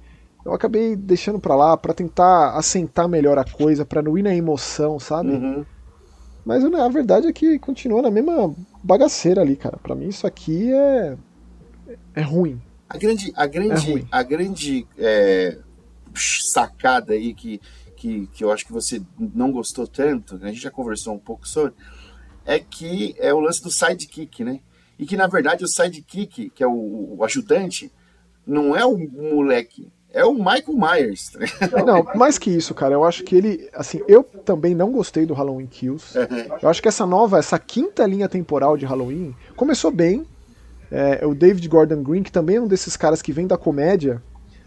eu acabei deixando pra lá para tentar assentar melhor a coisa, para não ir na emoção, sabe? Uhum. Mas a verdade é que continua na mesma bagaceira ali, cara. Para mim isso aqui é é ruim. A grande a grande é a grande é, sacada aí que, que que eu acho que você não gostou tanto, a gente já conversou um pouco sobre, é que é o lance do sidekick, né? E que na verdade o sidekick, que é o, o ajudante, não é o moleque, é o Michael Myers. Tá não, mais que isso, cara. Eu acho que ele. Assim, eu também não gostei do Halloween Kills. Eu acho que essa nova, essa quinta linha temporal de Halloween começou bem. É, o David Gordon Green, que também é um desses caras que vem da comédia,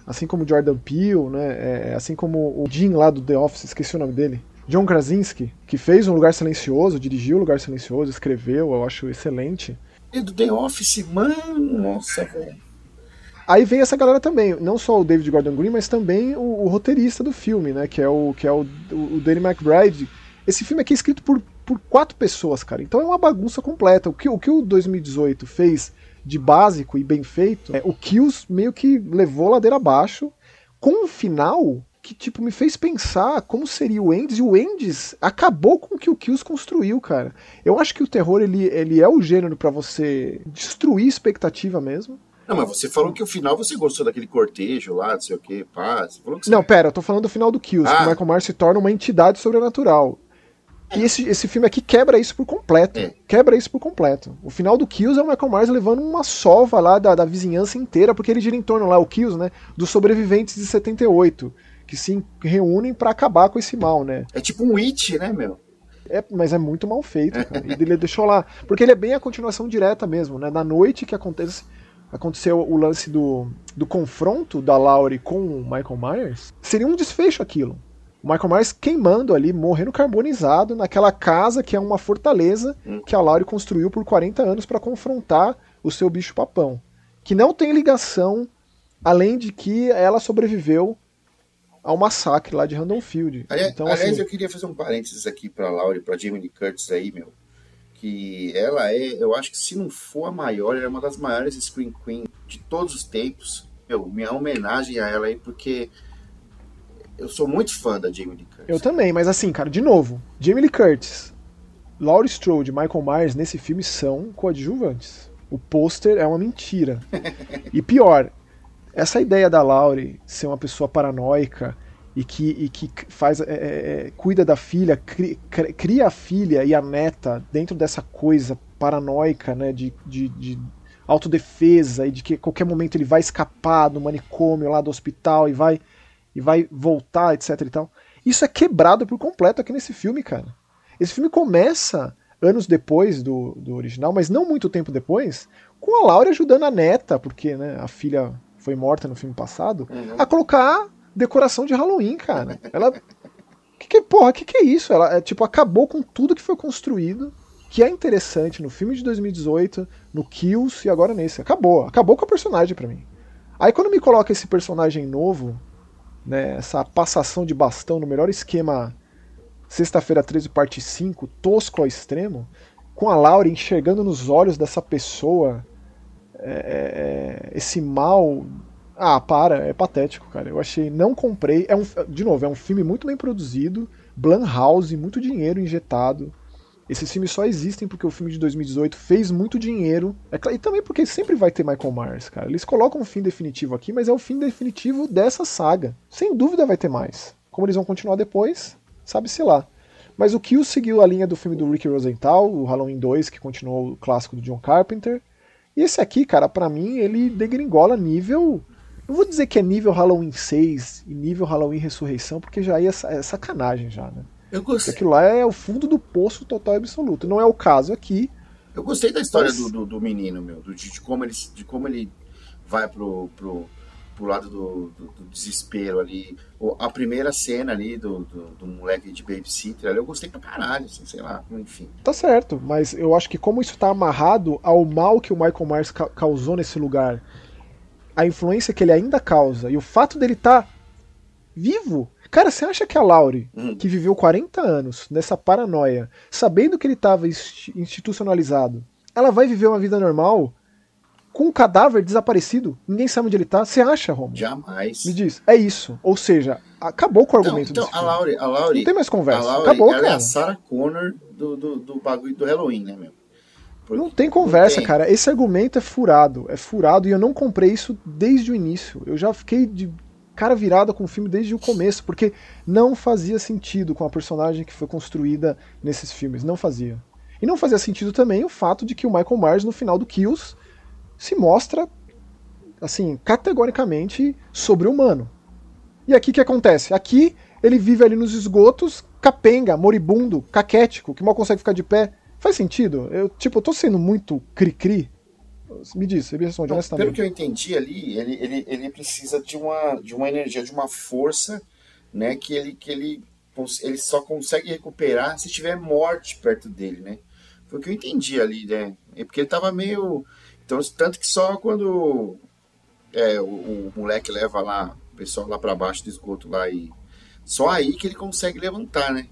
assim como o Jordan Peele, né? É, assim como o Jim lá do The Office, esqueci o nome dele. John Krasinski, que fez Um Lugar Silencioso, dirigiu O Lugar Silencioso, escreveu, eu acho excelente. E do The Office, mano, nossa, velho. Aí vem essa galera também, não só o David Gordon Green, mas também o, o roteirista do filme, né? Que é o, que é o, o Danny McBride. Esse filme aqui é escrito por, por quatro pessoas, cara. Então é uma bagunça completa. O que o, que o 2018 fez de básico e bem feito, é, o Kills meio que levou a ladeira abaixo, com um final que tipo me fez pensar como seria o Endes e o Endes acabou com o que o Kills construiu, cara. Eu acho que o terror ele, ele é o gênero para você destruir expectativa mesmo. Não, mas você falou que o final você gostou daquele cortejo lá, não sei o que, pá. Você falou que você... Não, pera, eu tô falando do final do Kills, ah. que o Michael Myers se torna uma entidade sobrenatural. E esse, esse filme aqui quebra isso por completo. É. Quebra isso por completo. O final do Kills é o Michael Myers levando uma sova lá da, da vizinhança inteira, porque ele gira em torno lá, o Kills, né? Dos sobreviventes de 78, que se reúnem para acabar com esse mal, né? É tipo um It, né, meu? É, mas é muito mal feito, cara. ele deixou lá. Porque ele é bem a continuação direta mesmo, né? Na noite que acontece aconteceu o lance do, do confronto da Laurie com o Michael Myers, seria um desfecho aquilo. O Michael Myers queimando ali, morrendo carbonizado naquela casa que é uma fortaleza hum. que a Laurie construiu por 40 anos para confrontar o seu bicho papão. Que não tem ligação, além de que ela sobreviveu ao massacre lá de Random Field. Aliás, então, aliás assim, eu queria fazer um parênteses aqui para Laurie, para Jamie Lee Curtis aí, meu que ela é, eu acho que se não for a maior, ela é uma das maiores Screen Queen de todos os tempos. Meu, minha homenagem a ela aí, porque eu sou muito fã da Jamie Lee Curtis. Eu também, mas assim, cara, de novo, Jamie Lee Curtis, Laurie Strode e Michael Myers nesse filme são coadjuvantes. O pôster é uma mentira. (laughs) e pior, essa ideia da Laurie ser uma pessoa paranoica e que, e que faz, é, é, é cuida da filha, cria, cria, a filha e a neta dentro dessa coisa paranoica, né, de, de, de autodefesa e de que a qualquer momento ele vai escapar do manicômio lá do hospital e vai e vai voltar, etc e tal. Isso é quebrado por completo aqui nesse filme, cara. Esse filme começa anos depois do, do original, mas não muito tempo depois, com a Laura ajudando a neta, porque né, a filha foi morta no filme passado, uhum. a colocar decoração de Halloween, cara. Ela. Que que, porra, que que é isso? Ela é, tipo, acabou com tudo que foi construído, que é interessante no filme de 2018, no Kills e agora nesse. Acabou. Acabou com a personagem para mim. Aí quando me coloca esse personagem novo, né, essa passação de bastão no melhor esquema Sexta-feira 13, parte 5, tosco ao extremo, com a Laura enxergando nos olhos dessa pessoa é, é, é esse mal ah, para, é patético, cara. Eu achei, não comprei. É um, de novo, é um filme muito bem produzido, Blumhouse, muito dinheiro injetado. Esses filmes só existem porque o filme de 2018 fez muito dinheiro. É, e também porque sempre vai ter Michael Myers, cara. Eles colocam um fim definitivo aqui, mas é o fim definitivo dessa saga. Sem dúvida vai ter mais. Como eles vão continuar depois, sabe-se lá. Mas o Kill seguiu a linha do filme do Rick Rosenthal, o Halloween 2, que continuou o clássico do John Carpenter. E esse aqui, cara, para mim, ele degringola nível não vou dizer que é nível Halloween 6 e nível Halloween Ressurreição, porque já é, é sacanagem já, né? Eu gostei. Porque aquilo lá é o fundo do poço total e absoluto. Não é o caso aqui. Eu gostei da história mas... do, do, do, menino, meu, do, de, como ele, de como ele vai pro, pro, pro lado do, do, do desespero ali. A primeira cena ali do, do, do moleque de babysitter ali, eu gostei pra caralho, assim, sei lá, enfim. Tá certo, mas eu acho que como isso tá amarrado ao mal que o Michael Myers ca causou nesse lugar a influência que ele ainda causa e o fato dele estar tá vivo. Cara, você acha que a Laurie, hum. que viveu 40 anos nessa paranoia, sabendo que ele estava institucionalizado, ela vai viver uma vida normal com um cadáver desaparecido? Ninguém sabe onde ele tá. Você acha, Romo? Jamais. Me diz. É isso. Ou seja, acabou com o argumento Então, então a Laurie, a Laurie. Não tem mais conversa. A Laurie, acabou, ela cara. é a Sarah Connor do, do, do bagulho do Halloween, né, meu? Não tem conversa, não tem. cara. Esse argumento é furado. É furado e eu não comprei isso desde o início. Eu já fiquei de cara virada com o filme desde o começo, porque não fazia sentido com a personagem que foi construída nesses filmes. Não fazia. E não fazia sentido também o fato de que o Michael Myers, no final do Kills, se mostra, assim, categoricamente sobre-humano. E aqui o que acontece? Aqui ele vive ali nos esgotos, capenga, moribundo, caquético, que mal consegue ficar de pé. Faz sentido? Eu, tipo, eu tô sendo muito cri-cri? Me diz, você me responde Não, honestamente. Pelo que eu entendi ali, ele, ele, ele precisa de uma, de uma energia, de uma força, né, que ele, que ele, ele só consegue recuperar se tiver morte perto dele, né? Foi o que eu entendi ali, né? É porque ele tava meio... Então, tanto que só quando é, o, o moleque leva lá, o pessoal lá para baixo do esgoto lá e... Só aí que ele consegue levantar, né?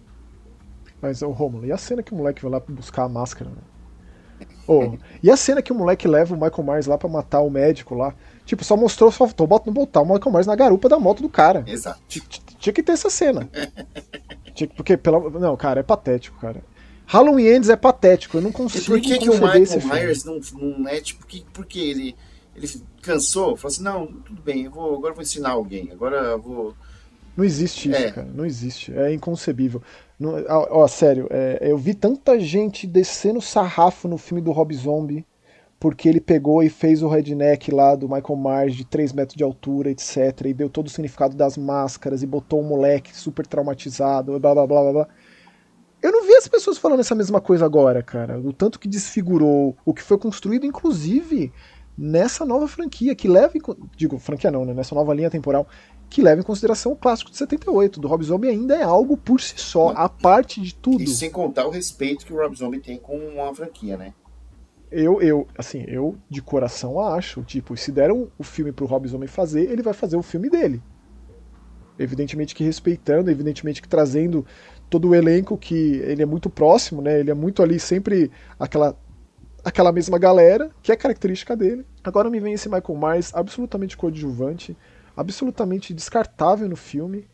Mas, ô Romulo, e a cena que o moleque vai lá buscar a máscara, né? Oh, e a cena que o moleque leva o Michael Myers lá pra matar o médico lá? Tipo, só mostrou, só faltou botar, botar o Michael Myers na garupa da moto do cara. Exato. Tinha que ter essa cena. Porque, pela, não, cara, é patético, cara. Halloween Ends é patético, eu não consigo. E por que, que o Michael Myers não, não é tipo. Que, porque ele, ele cansou? Falou assim: não, tudo bem, eu vou, agora eu vou ensinar alguém, agora eu vou. Não existe isso, é. cara, não existe. É inconcebível. Não, ó, sério, é, eu vi tanta gente descendo sarrafo no filme do Rob Zombie porque ele pegou e fez o redneck lá do Michael Myers de 3 metros de altura, etc. E deu todo o significado das máscaras e botou um moleque super traumatizado, blá blá blá blá blá. Eu não vi as pessoas falando essa mesma coisa agora, cara. O tanto que desfigurou o que foi construído, inclusive nessa nova franquia, que leva. Digo, franquia não, né? Nessa nova linha temporal, que leva em consideração o clássico de 78. Do Rob Zombie ainda é algo por si só, a parte de tudo. E sem contar o respeito que o Rob Zombie tem com uma franquia, né? Eu, eu, assim, eu de coração acho, tipo, se deram o filme pro Rob Zombie fazer, ele vai fazer o filme dele. Evidentemente que respeitando, evidentemente que trazendo todo o elenco que ele é muito próximo, né? Ele é muito ali sempre aquela aquela mesma galera, que é característica dele. Agora me vem esse Michael Myers absolutamente coadjuvante, absolutamente descartável no filme.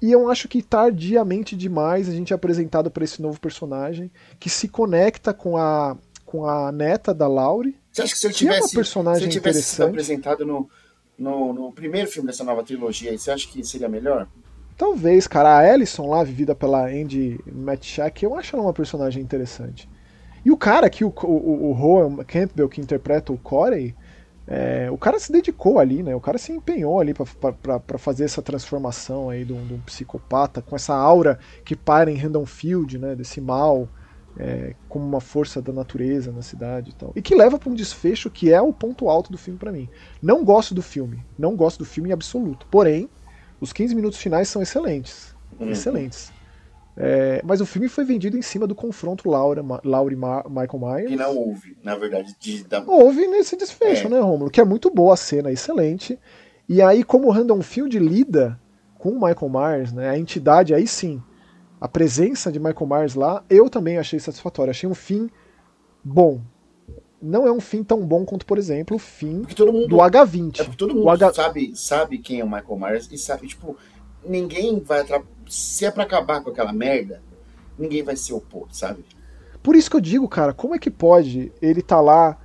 E eu acho que tardiamente demais a gente é apresentado para esse novo personagem que se conecta com a, com a neta da Laurie. Você acha que se ele tivesse, é uma personagem se ele tivesse sido apresentado no, no, no, primeiro filme dessa nova trilogia, você acha que seria melhor? Talvez, cara, a Ellison lá, vivida pela Andy Matchak, eu acho ela uma personagem interessante. E o cara aqui, o, o, o Rowan Campbell, que interpreta o Corey, é, o cara se dedicou ali, né? O cara se empenhou ali para fazer essa transformação aí de um, de um, psicopata com essa aura que para em Random Field, né? Desse mal é, como uma força da natureza na cidade e tal. E que leva para um desfecho que é o ponto alto do filme para mim. Não gosto do filme, não gosto do filme em absoluto. Porém, os 15 minutos finais são excelentes. Uhum. Excelentes. É, mas o filme foi vendido em cima do confronto Laura, Laura e Ma Michael Myers. Que não houve, na verdade. De, da... Houve nesse desfecho, é. né, Romulo? Que é muito boa a cena, excelente. E aí, como o Random Field lida com o Michael Myers, né, a entidade, aí sim, a presença de Michael Myers lá, eu também achei satisfatório. Achei um fim bom. Não é um fim tão bom quanto, por exemplo, o fim mundo, do H20. É porque todo mundo H... sabe, sabe quem é o Michael Myers e sabe, tipo, ninguém vai Se é para acabar com aquela merda, ninguém vai se opor, sabe? Por isso que eu digo, cara, como é que pode ele tá lá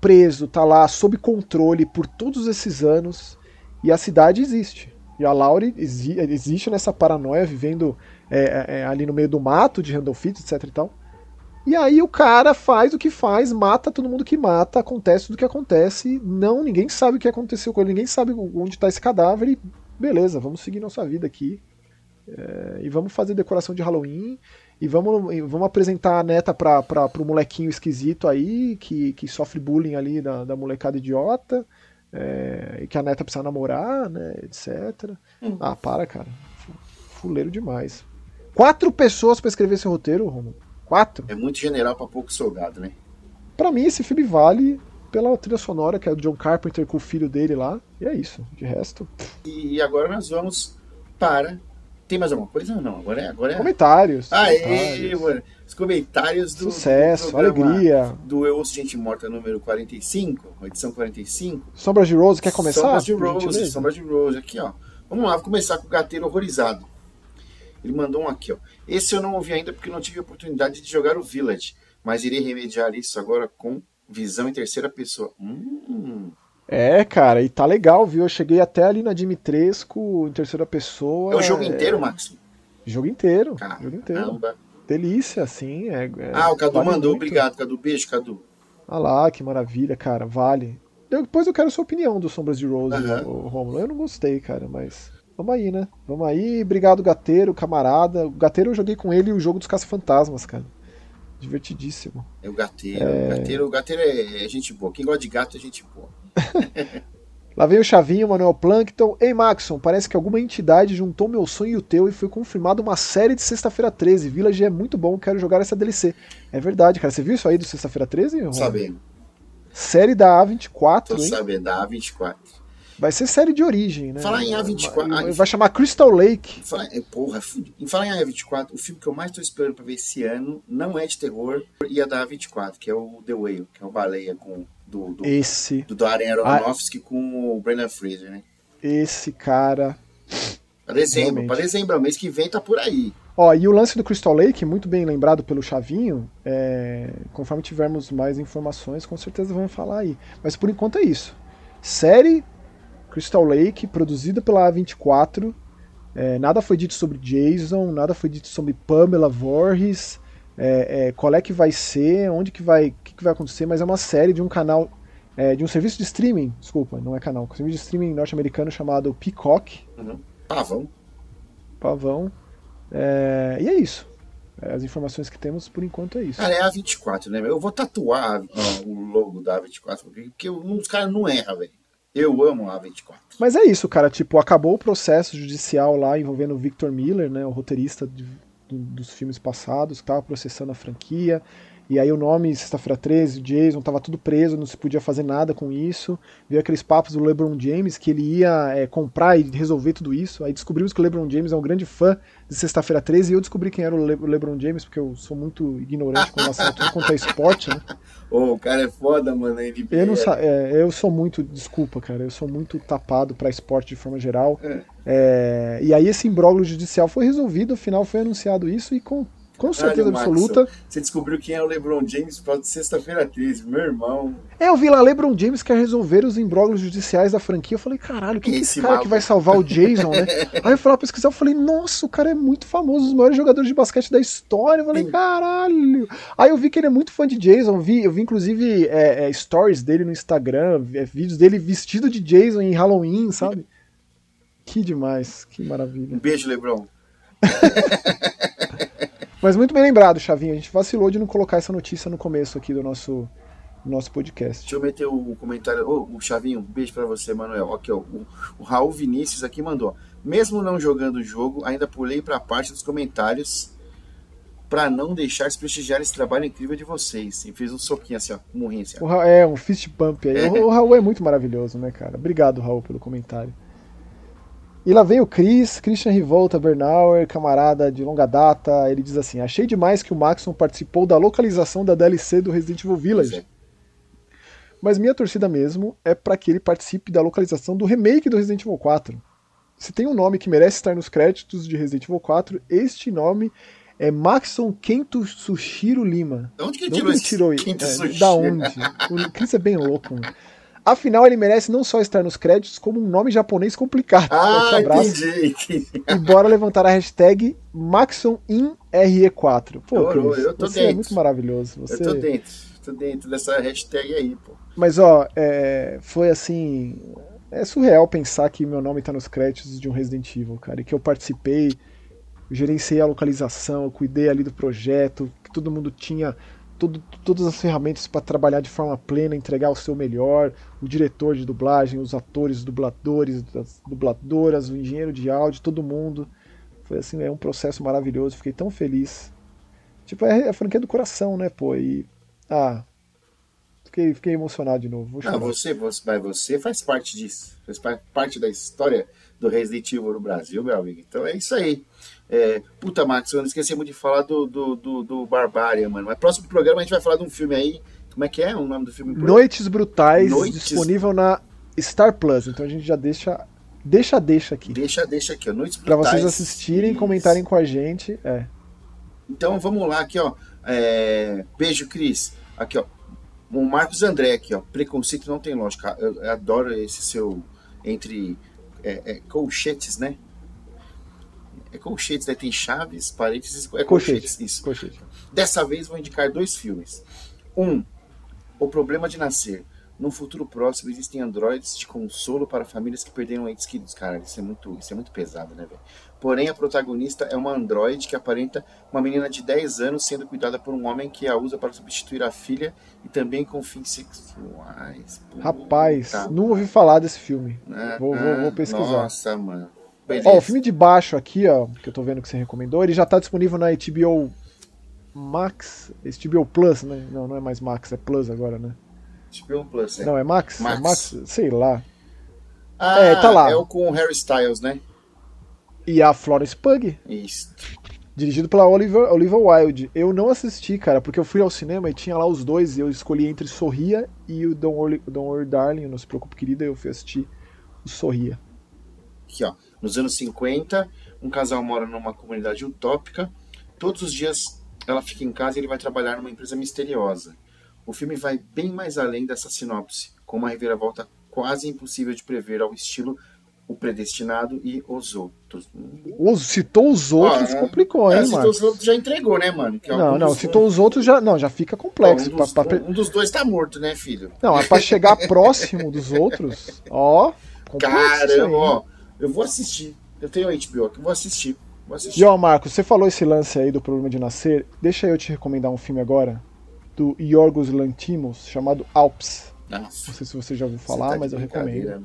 preso, tá lá sob controle por todos esses anos e a cidade existe. E a Laurie existe nessa paranoia, vivendo é, é, é, ali no meio do mato de Randolph etc e tal. E aí o cara faz o que faz, mata todo mundo que mata, acontece tudo que acontece, não, ninguém sabe o que aconteceu com ele, ninguém sabe onde está esse cadáver e beleza, vamos seguir nossa vida aqui. É, e vamos fazer decoração de Halloween e vamos, vamos apresentar a neta para o molequinho esquisito aí, que, que sofre bullying ali da, da molecada idiota, é, e que a neta precisa namorar, né, etc. Hum. Ah, para, cara. Fuleiro demais. Quatro pessoas para escrever esse roteiro, Romulo. Quatro. É muito general para pouco soldado, né? Para mim, esse filme vale pela trilha sonora, que é o John Carpenter com o filho dele lá. E é isso. De resto. E agora nós vamos para. Tem mais alguma coisa? Não, agora é. Agora é... Comentários. Aê, comentários. mano. Os comentários do. Sucesso, do alegria. Do Eu Ouço Gente Morta número 45, edição 45. Sombras de Rose, quer começar? Sombras de Rose, Sombras de Rose, aqui, ó. Vamos lá, vou começar com o gateiro horrorizado. Ele mandou um aqui, ó. Esse eu não ouvi ainda porque não tive oportunidade de jogar o Village, mas irei remediar isso agora com visão em terceira pessoa. Hum. É, cara, e tá legal, viu? Eu cheguei até ali na Dimitrescu em terceira pessoa. É o jogo é... inteiro, Max? Jogo inteiro. Caramba. Jogo inteiro. Delícia, assim. É, é... Ah, o Cadu vale mandou. Muito. Obrigado, Cadu. Beijo, Cadu. Ah lá, que maravilha, cara. Vale. Depois eu quero a sua opinião do Sombras de Rose, uhum. Romulo. Eu não gostei, cara, mas. Vamos aí, né? Vamos aí. Obrigado, Gateiro, camarada. O Gateiro eu joguei com ele o jogo dos Caça-Fantasmas, cara. Divertidíssimo. É o Gateiro. É... O Gateiro, o Gateiro é, é gente boa. Quem gosta de gato é gente boa. (laughs) Lá vem o Chavinho, Manuel Plankton. Ei, Maxon, parece que alguma entidade juntou meu sonho e o teu e foi confirmado uma série de Sexta-feira 13. Village é muito bom, quero jogar essa DLC. É verdade, cara. Você viu isso aí do Sexta-feira 13? Sabendo. Série da A24, Tô hein? sabendo, da A24. Vai ser série de origem, né? Falar em A24. Vai chamar Crystal Lake. Falar, porra, em falar em A24, o filme que eu mais tô esperando pra ver esse ano não é de terror e é da A24, que é o The Whale, que é o Baleia com. Do, do, esse. Do Darren Aronofsky ah, com o Brendan Fraser, né? Esse cara. Pra dezembro, pra dezembro, mês que vem tá por aí. Ó, e o lance do Crystal Lake, muito bem lembrado pelo Chavinho, é... conforme tivermos mais informações, com certeza vamos falar aí. Mas por enquanto é isso. Série Crystal Lake, produzida pela A24. É, nada foi dito sobre Jason, nada foi dito sobre Pamela Voorhees, é, é, qual é que vai ser, onde que vai, que, que vai acontecer, mas é uma série de um canal, é, de um serviço de streaming, desculpa, não é canal, um serviço de streaming norte-americano chamado Peacock. Uhum. Pavão. Pavão. É, e é isso. É, as informações que temos por enquanto é isso. Cara, é a 24, né? Eu vou tatuar ó, o logo da A24, porque um dos caras não erra, velho. Eu amo a 24. Mas é isso, cara. Tipo, acabou o processo judicial lá envolvendo o Victor Miller, né, o roteirista de, do, dos filmes passados, que estava processando a franquia. E aí o nome, sexta-feira 13, Jason, tava tudo preso, não se podia fazer nada com isso. Veio aqueles papos do LeBron James que ele ia é, comprar e resolver tudo isso. Aí descobrimos que o LeBron James é um grande fã de sexta-feira 13 e eu descobri quem era o, Le o LeBron James, porque eu sou muito ignorante com relação a tudo quanto é esporte, né? (laughs) Ô, o cara é foda, mano. Ele eu, não é, eu sou muito, desculpa, cara, eu sou muito tapado para esporte de forma geral. É. É, e aí esse imbróglio judicial foi resolvido, afinal foi anunciado isso e com com certeza absoluta. Você descobriu quem é o LeBron James por de sexta-feira 13, meu irmão. É, eu vi lá, LeBron James quer resolver os imbróglios judiciais da franquia. Eu falei, caralho, quem é esse, cara que vai salvar o Jason, né? (laughs) Aí eu fui lá pesquisar, eu falei, nossa, o cara é muito famoso, os maiores jogadores de basquete da história. Eu falei, Sim. caralho. Aí eu vi que ele é muito fã de Jason, vi, eu vi inclusive é, é, stories dele no Instagram, é, vídeos dele vestido de Jason em Halloween, sabe? (laughs) Que demais, que maravilha. Um beijo, LeBron. (laughs) Mas muito bem lembrado, Chavinho. A gente vacilou de não colocar essa notícia no começo aqui do nosso, do nosso podcast. Deixa eu meter o comentário. Oh, o Chavinho, um beijo para você, Manuel. Aqui, ó, o, o, Raul Vinícius aqui mandou. Mesmo não jogando o jogo, ainda pulei para a parte dos comentários para não deixar desprestigiar esse trabalho incrível de vocês. E fez um soquinho assim, ó, um murrinho assim. Ó. é, um fist pump aí. É. (laughs) O, o Raul é muito maravilhoso, né, cara? Obrigado, Raul, pelo comentário. E lá vem o Chris, Christian Rivolta Bernauer, camarada de longa data. Ele diz assim: Achei demais que o Maxon participou da localização da DLC do Resident Evil Village. Mas minha torcida mesmo é para que ele participe da localização do remake do Resident Evil 4. Se tem um nome que merece estar nos créditos de Resident Evil 4, este nome é Maxon Kento Sushiro Lima. De onde que ele tirou, ele tirou isso? É, da onde? O Chris é bem louco, mano. Afinal, ele merece não só estar nos créditos, como um nome japonês complicado. Ah, entendi, entendi. E bora levantar a hashtag MaxonInRE4. Pô, eu, Chris, eu você dentro. é muito maravilhoso. Você... Eu tô dentro, tô dentro dessa hashtag aí, pô. Mas, ó, é, foi assim... É surreal pensar que meu nome tá nos créditos de um Resident Evil, cara, e que eu participei, gerenciei a localização, eu cuidei ali do projeto, que todo mundo tinha tudo, todas as ferramentas para trabalhar de forma plena, entregar o seu melhor, o diretor de dublagem, os atores, dubladores, as dubladoras, o engenheiro de áudio, todo mundo. Foi assim, é um processo maravilhoso, fiquei tão feliz. Tipo, é a franquia do coração, né, pô? E. Ah. Fiquei, fiquei emocionado de novo. Ah, você, você, você faz parte disso. Faz parte da história do Resident Evil no Brasil, meu amigo. Então é isso aí. É, puta, Max, eu não esquecemos de falar do, do, do, do Barbária, mano. Mas próximo programa a gente vai falar de um filme aí. Como é que é o nome do filme? Noites Brutais, Noites... disponível na Star Plus. Então a gente já deixa. Deixa, deixa aqui. Deixa, deixa aqui, ó. Noites Brutais. Pra vocês assistirem, Isso. comentarem com a gente. É. Então vamos lá aqui, ó. É... Beijo, Cris. Aqui, ó. O Marcos André aqui, ó. Preconceito não tem lógica. Eu, eu adoro esse seu. Entre é, é, colchetes, né? É colchetes, né? Tem chaves, parênteses, é colchetes. Colchete. Isso. Colchete. Dessa vez vou indicar dois filmes. Um, O Problema de Nascer. No futuro próximo existem androides de consolo para famílias que perderam entes queridos. Cara, isso é muito, isso é muito pesado, né, velho? Porém, a protagonista é uma androide que aparenta uma menina de 10 anos sendo cuidada por um homem que a usa para substituir a filha e também com fins sexuais. Rapaz, não ouvi falar desse filme. Ah, vou, vou, vou, pesquisar. Nossa, mano. Ó, o filme de baixo aqui, ó, que eu tô vendo que você recomendou, ele já tá disponível na HBO Max, HBO Plus, né? Não, não é mais Max, é Plus agora, né? HBO Plus, é. Não, é Max? Max, é Max sei lá. Ah, é, tá lá. É o com o Harry Styles, né? E a Florence Pug. Isso. Dirigido pela Oliver, Oliver Wilde. Eu não assisti, cara, porque eu fui ao cinema e tinha lá os dois e eu escolhi entre Sorria e o Don't Worry, Don't Worry Darling, Não Se Preocupe Querida, eu fui assistir o Sorria. Aqui, ó. Nos anos 50, um casal mora numa comunidade utópica. Todos os dias ela fica em casa e ele vai trabalhar numa empresa misteriosa. O filme vai bem mais além dessa sinopse, com uma reviravolta quase impossível de prever ao estilo O Predestinado e Os Outros. Os, citou os outros, ah, complicou, hein, é, Citou os outros já entregou, né, mano? É não, não, citou os outros já, não, já fica complexo. um, dos, pra, pra... um, dos, dois tá morto, né, filho? Não, é pra chegar próximo dos outros, ó. Caramba, ó. Eu vou assistir. Eu tenho HBO aqui, vou assistir. Vou assistir. E ó, Marcos, você falou esse lance aí do problema de nascer. Deixa eu te recomendar um filme agora do Yorgos Lantimos chamado Alps. Nossa. Não sei se você já ouviu falar, tá mas eu recomendo.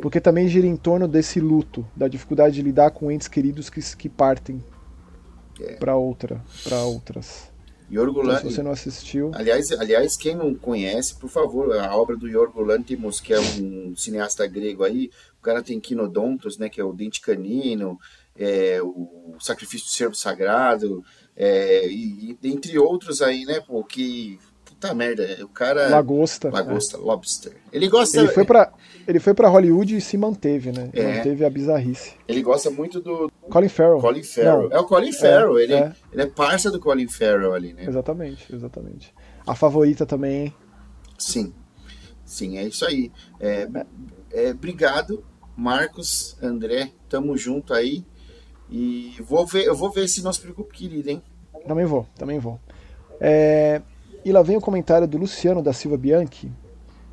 Porque também gira em torno desse luto, da dificuldade de lidar com entes queridos que, que partem é. para outra, para outras. Yorgo então, se você não assistiu. Aliás, aliás, quem não conhece, por favor, a obra do Yorgo Lanthimos, que é um cineasta grego aí, cara tem Quinodontos, né, que é o dente canino, é, o sacrifício do servo sagrado, é, e, e, entre outros aí, né, pô, que puta merda. O cara. Lagosta. Lagosta, é. Lobster. Ele gosta. Ele foi pra, ele foi pra Hollywood e se manteve, né? É. Manteve a bizarrice. Ele gosta muito do. Colin Farrell. Colin Farrell. Não. É o Colin Farrell. É, ele, é. ele é parça do Colin Farrell ali, né? Exatamente, exatamente. A favorita também, hein? Sim. Sim, é isso aí. É, é, obrigado, Marcos, André. Tamo junto aí. E vou ver, eu vou ver esse nosso grupo querido, hein? Também vou, também vou. É, e lá vem o comentário do Luciano da Silva Bianchi.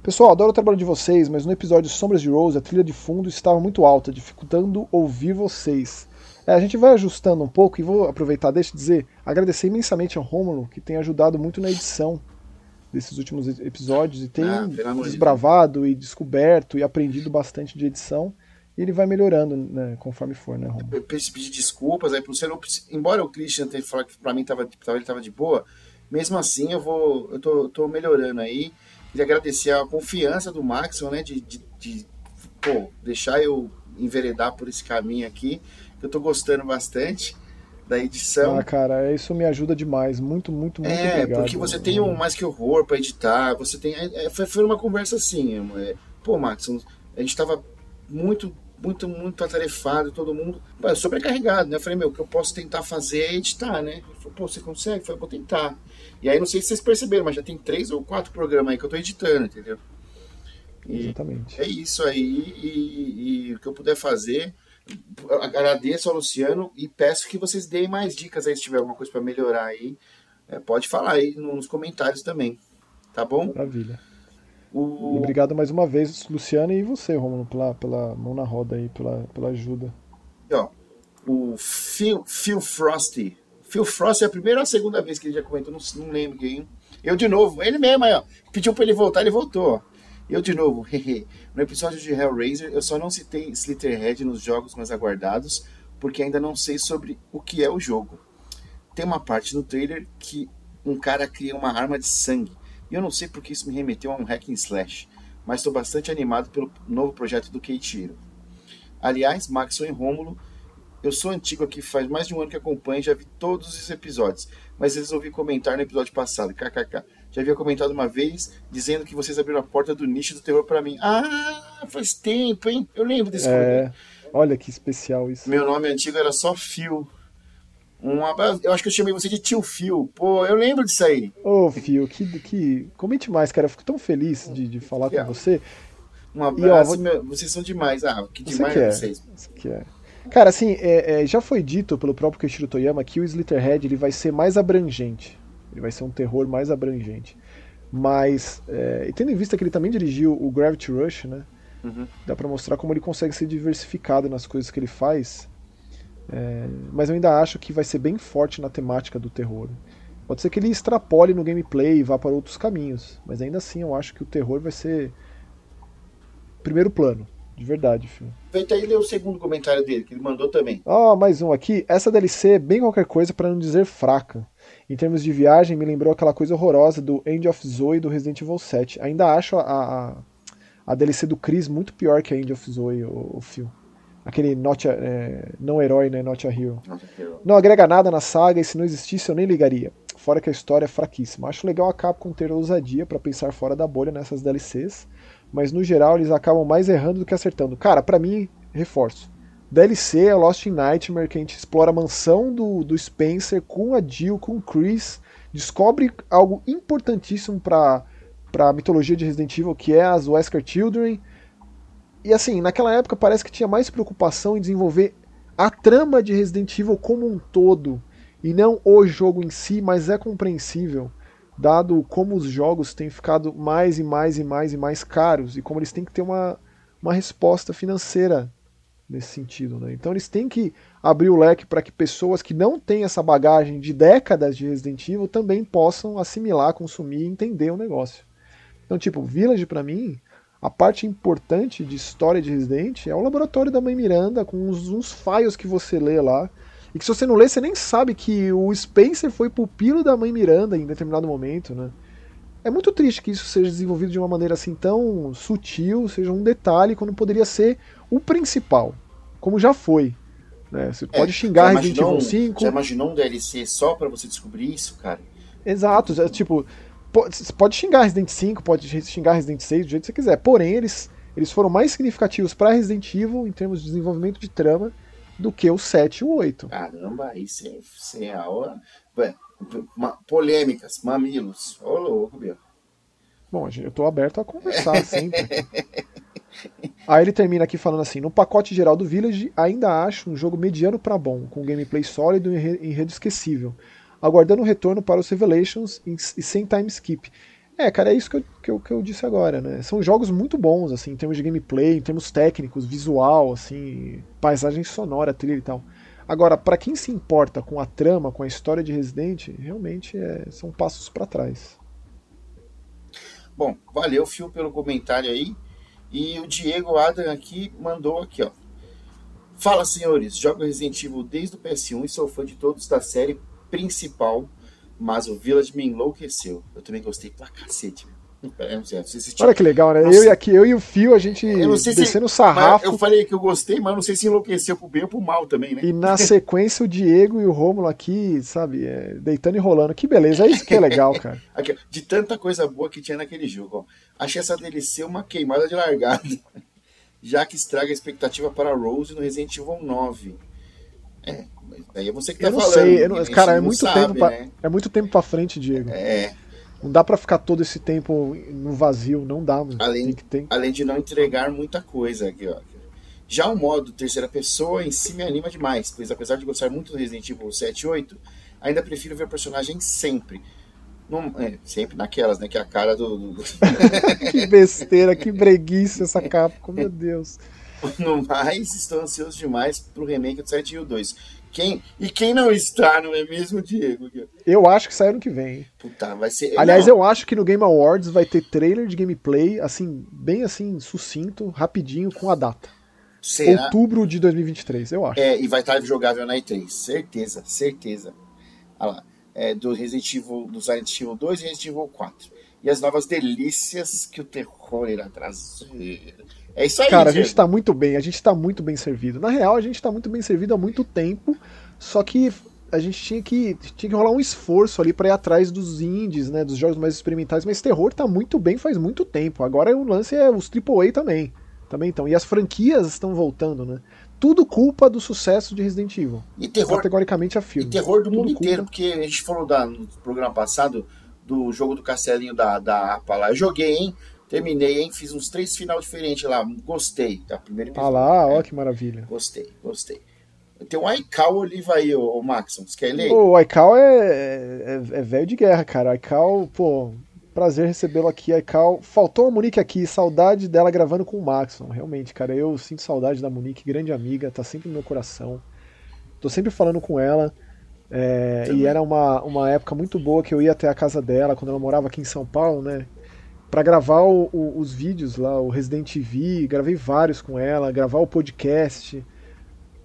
Pessoal, adoro o trabalho de vocês, mas no episódio Sombras de Rose a trilha de fundo estava muito alta, dificultando ouvir vocês. É, a gente vai ajustando um pouco e vou aproveitar, deixa eu dizer, agradecer imensamente ao Romulo, que tem ajudado muito na edição desses últimos episódios e tem ah, desbravado e descoberto e aprendido bastante de edição. E ele vai melhorando né, conforme for, né, Romulo? Eu pedi desculpas aí pro Luciano, embora o Christian tenha falado que pra mim tava, ele tava de boa, mesmo assim, eu vou. Eu tô, tô melhorando aí. Queria agradecer a confiança do Maxon, né? De, de, de pô, deixar eu enveredar por esse caminho aqui. Que eu tô gostando bastante da edição. Ah, cara, isso me ajuda demais. Muito, muito, muito é, obrigado. É, porque você tem um mais que horror para editar. Você tem. É, foi, foi uma conversa assim. É, pô, Maxon, a gente tava muito muito, muito atarefado, todo mundo sobrecarregado, né? Eu falei, meu, o que eu posso tentar fazer é editar, né? Ele falou, pô, você consegue? Eu falei, vou tentar. E aí, não sei se vocês perceberam, mas já tem três ou quatro programas aí que eu tô editando, entendeu? E Exatamente. É isso aí, e, e, o que eu puder fazer, agradeço ao Luciano e peço que vocês deem mais dicas aí, se tiver alguma coisa para melhorar aí, é, pode falar aí nos comentários também, tá bom? Maravilha. O... obrigado mais uma vez, Luciano, e você, Romulo, pela, pela mão na roda aí, pela, pela ajuda. E, ó, o Phil, Phil Frosty. Phil Frosty é a primeira ou a segunda vez que ele já comentou, não, não lembro quem. Eu de novo, ele mesmo aí, ó. Pediu pra ele voltar, ele voltou, ó. Eu de novo, (laughs) no episódio de Hellraiser, eu só não citei Slitterhead nos jogos mais aguardados, porque ainda não sei sobre o que é o jogo. Tem uma parte no trailer que um cara cria uma arma de sangue e eu não sei porque isso me remeteu a um hack and slash, mas estou bastante animado pelo novo projeto do Keiichiro. Aliás, Maxon e Rômulo, eu sou antigo aqui, faz mais de um ano que acompanho e já vi todos os episódios, mas resolvi comentar no episódio passado, kkk. Já havia comentado uma vez, dizendo que vocês abriram a porta do nicho do terror para mim. Ah, faz tempo, hein? Eu lembro desse é... Olha que especial isso. Meu nome antigo era só Phil. Um abraço. Eu acho que eu chamei você de tio Fio. Pô, eu lembro disso aí. Ô, Fio, que, que... comente mais, cara. Eu fico tão feliz de, de falar com você. Um abraço. E, ó, meu... Vocês são demais. Ah, que demais é vocês. Isso que é. Cara, assim, é, é, já foi dito pelo próprio Kishiro Toyama que o Slitterhead ele vai ser mais abrangente. Ele vai ser um terror mais abrangente. Mas, é, e tendo em vista que ele também dirigiu o Gravity Rush, né? Uhum. Dá pra mostrar como ele consegue ser diversificado nas coisas que ele faz. É, mas eu ainda acho que vai ser bem forte na temática do terror. Pode ser que ele extrapole no gameplay e vá para outros caminhos, mas ainda assim eu acho que o terror vai ser primeiro plano, de verdade, filho. Aproveita aí ler o segundo comentário dele, que ele mandou também. Ó, oh, mais um aqui. Essa DLC é bem qualquer coisa para não dizer fraca. Em termos de viagem, me lembrou aquela coisa horrorosa do End of Zoe do Resident Evil 7. Ainda acho a, a, a DLC do Chris muito pior que a End of Zoe, o, o filme. Aquele not a, é, não herói, né? Not a hero. Not a hero. Não agrega nada na saga e se não existisse eu nem ligaria. Fora que a história é fraquíssima. Acho legal a Capcom ter ousadia para pensar fora da bolha nessas DLCs, mas no geral eles acabam mais errando do que acertando. Cara, para mim, reforço. DLC é Lost in Nightmare, que a gente explora a mansão do, do Spencer com a Jill, com o Chris, descobre algo importantíssimo para a mitologia de Resident Evil, que é as Wesker Children, e assim, naquela época parece que tinha mais preocupação em desenvolver a trama de Resident Evil como um todo e não o jogo em si, mas é compreensível, dado como os jogos têm ficado mais e mais e mais e mais caros e como eles têm que ter uma, uma resposta financeira nesse sentido. Né? Então eles têm que abrir o leque para que pessoas que não têm essa bagagem de décadas de Resident Evil também possam assimilar, consumir e entender o negócio. Então, tipo, Village para mim a parte importante de história de Resident é o laboratório da mãe Miranda, com uns, uns files que você lê lá. E que se você não lê, você nem sabe que o Spencer foi pupilo da mãe Miranda em determinado momento, né? É muito triste que isso seja desenvolvido de uma maneira assim tão sutil, seja um detalhe, quando poderia ser o principal, como já foi. Né? Você é, pode xingar Resident Evil 5. Já imaginou um DLC só para você descobrir isso, cara? Exato, é, tipo, Pode, pode xingar Resident 5, pode xingar Resident 6 do jeito que você quiser. Porém, eles, eles foram mais significativos para Resident Evil em termos de desenvolvimento de trama do que o 7 e o 8. Caramba, aí você é a hora. Polêmicas, mamilos. Ô, louco, meu. Bom, eu tô aberto a conversar (laughs) sempre. Aí ele termina aqui falando assim: no pacote geral do Village, ainda acho um jogo mediano para bom, com gameplay sólido e enredo esquecível, aguardando o retorno para os Revelations e sem time skip. É, cara, é isso que eu, que eu, que eu disse agora, né? São jogos muito bons, assim, em termos de gameplay, em termos técnicos, visual, assim, paisagem sonora, trilha e tal. Agora, para quem se importa com a trama, com a história de Resident, realmente é, são passos para trás. Bom, valeu, Fio, pelo comentário aí. E o Diego Adam aqui mandou aqui, ó. Fala, senhores, jogo Resident Evil desde o PS1 e sou fã de todos da série principal, mas o Village me enlouqueceu. Eu também gostei pra cacete, Olha que legal, né? Eu e, aqui, eu e o Fio, a gente descendo o sarrafo. Eu falei que eu gostei, mas não sei se enlouqueceu pro bem ou pro mal também, né? E na sequência o Diego e o Rômulo aqui, sabe, é, deitando e rolando. Que beleza, é isso que é legal, (laughs) cara. Aqui, de tanta coisa boa que tinha naquele jogo, ó. Achei essa DLC uma queimada de largada, (laughs) já que estraga a expectativa para Rose no Resident Evil 9. É, aí é você que tá eu não falando. Sei, eu não, cara, é muito, sabe, tempo pra, né? é muito tempo pra frente, Diego. É. Não dá para ficar todo esse tempo no vazio, não dá. Mano. Além, além de não entregar muita coisa aqui, ó. Já o modo terceira pessoa em si me anima demais, pois apesar de gostar muito do Resident Evil 7 e 8, ainda prefiro ver o personagem sempre. é, sempre naquelas, né? Que é a cara do. do... (laughs) que besteira, que breguice essa capa, meu Deus. (laughs) No mais, estou ansioso demais pro remake do 7 e o 2. Quem, e quem não está, não é mesmo, Diego? Eu acho que sai ano que vem. Puta, vai ser. Aliás, não. eu acho que no Game Awards vai ter trailer de gameplay, assim, bem assim, sucinto, rapidinho, com a data. Será? Outubro de 2023, eu acho. É, e vai estar jogável na E3. Certeza, certeza. Olha lá. É, do Resident Evil, do Resident Evil 2 e Resident Evil 4. E as novas delícias que o terror irá trazer. É isso aí, Cara, Diego. a gente tá muito bem, a gente tá muito bem servido. Na real, a gente tá muito bem servido há muito tempo, só que a gente tinha que, tinha que rolar um esforço ali para ir atrás dos indies, né, dos jogos mais experimentais, mas terror tá muito bem faz muito tempo. Agora o lance é os AAA também. Também então. E as franquias estão voltando, né? Tudo culpa do sucesso de Resident Evil. E terror, categoricamente a filme. E terror do Tudo mundo culpa. inteiro, porque a gente falou da, no programa passado do jogo do castelinho da, da APA lá. Eu joguei, hein? Terminei, hein? Fiz uns três final diferentes lá. Gostei da primeira Ah lá, ó que maravilha. Gostei, gostei. Tem um Aikau Oliva aí, ô, ô Maxon. Você quer ler? O Aikau é, é, é velho de guerra, cara. Aikau, pô, prazer recebê-lo aqui. Aikau, faltou a Monique aqui, saudade dela gravando com o Maxon. Realmente, cara, eu sinto saudade da Monique, grande amiga, tá sempre no meu coração. Tô sempre falando com ela. É, e era uma, uma época muito boa que eu ia até a casa dela, quando ela morava aqui em São Paulo, né? Para gravar o, o, os vídeos lá, o Resident Evil, gravei vários com ela, gravar o podcast.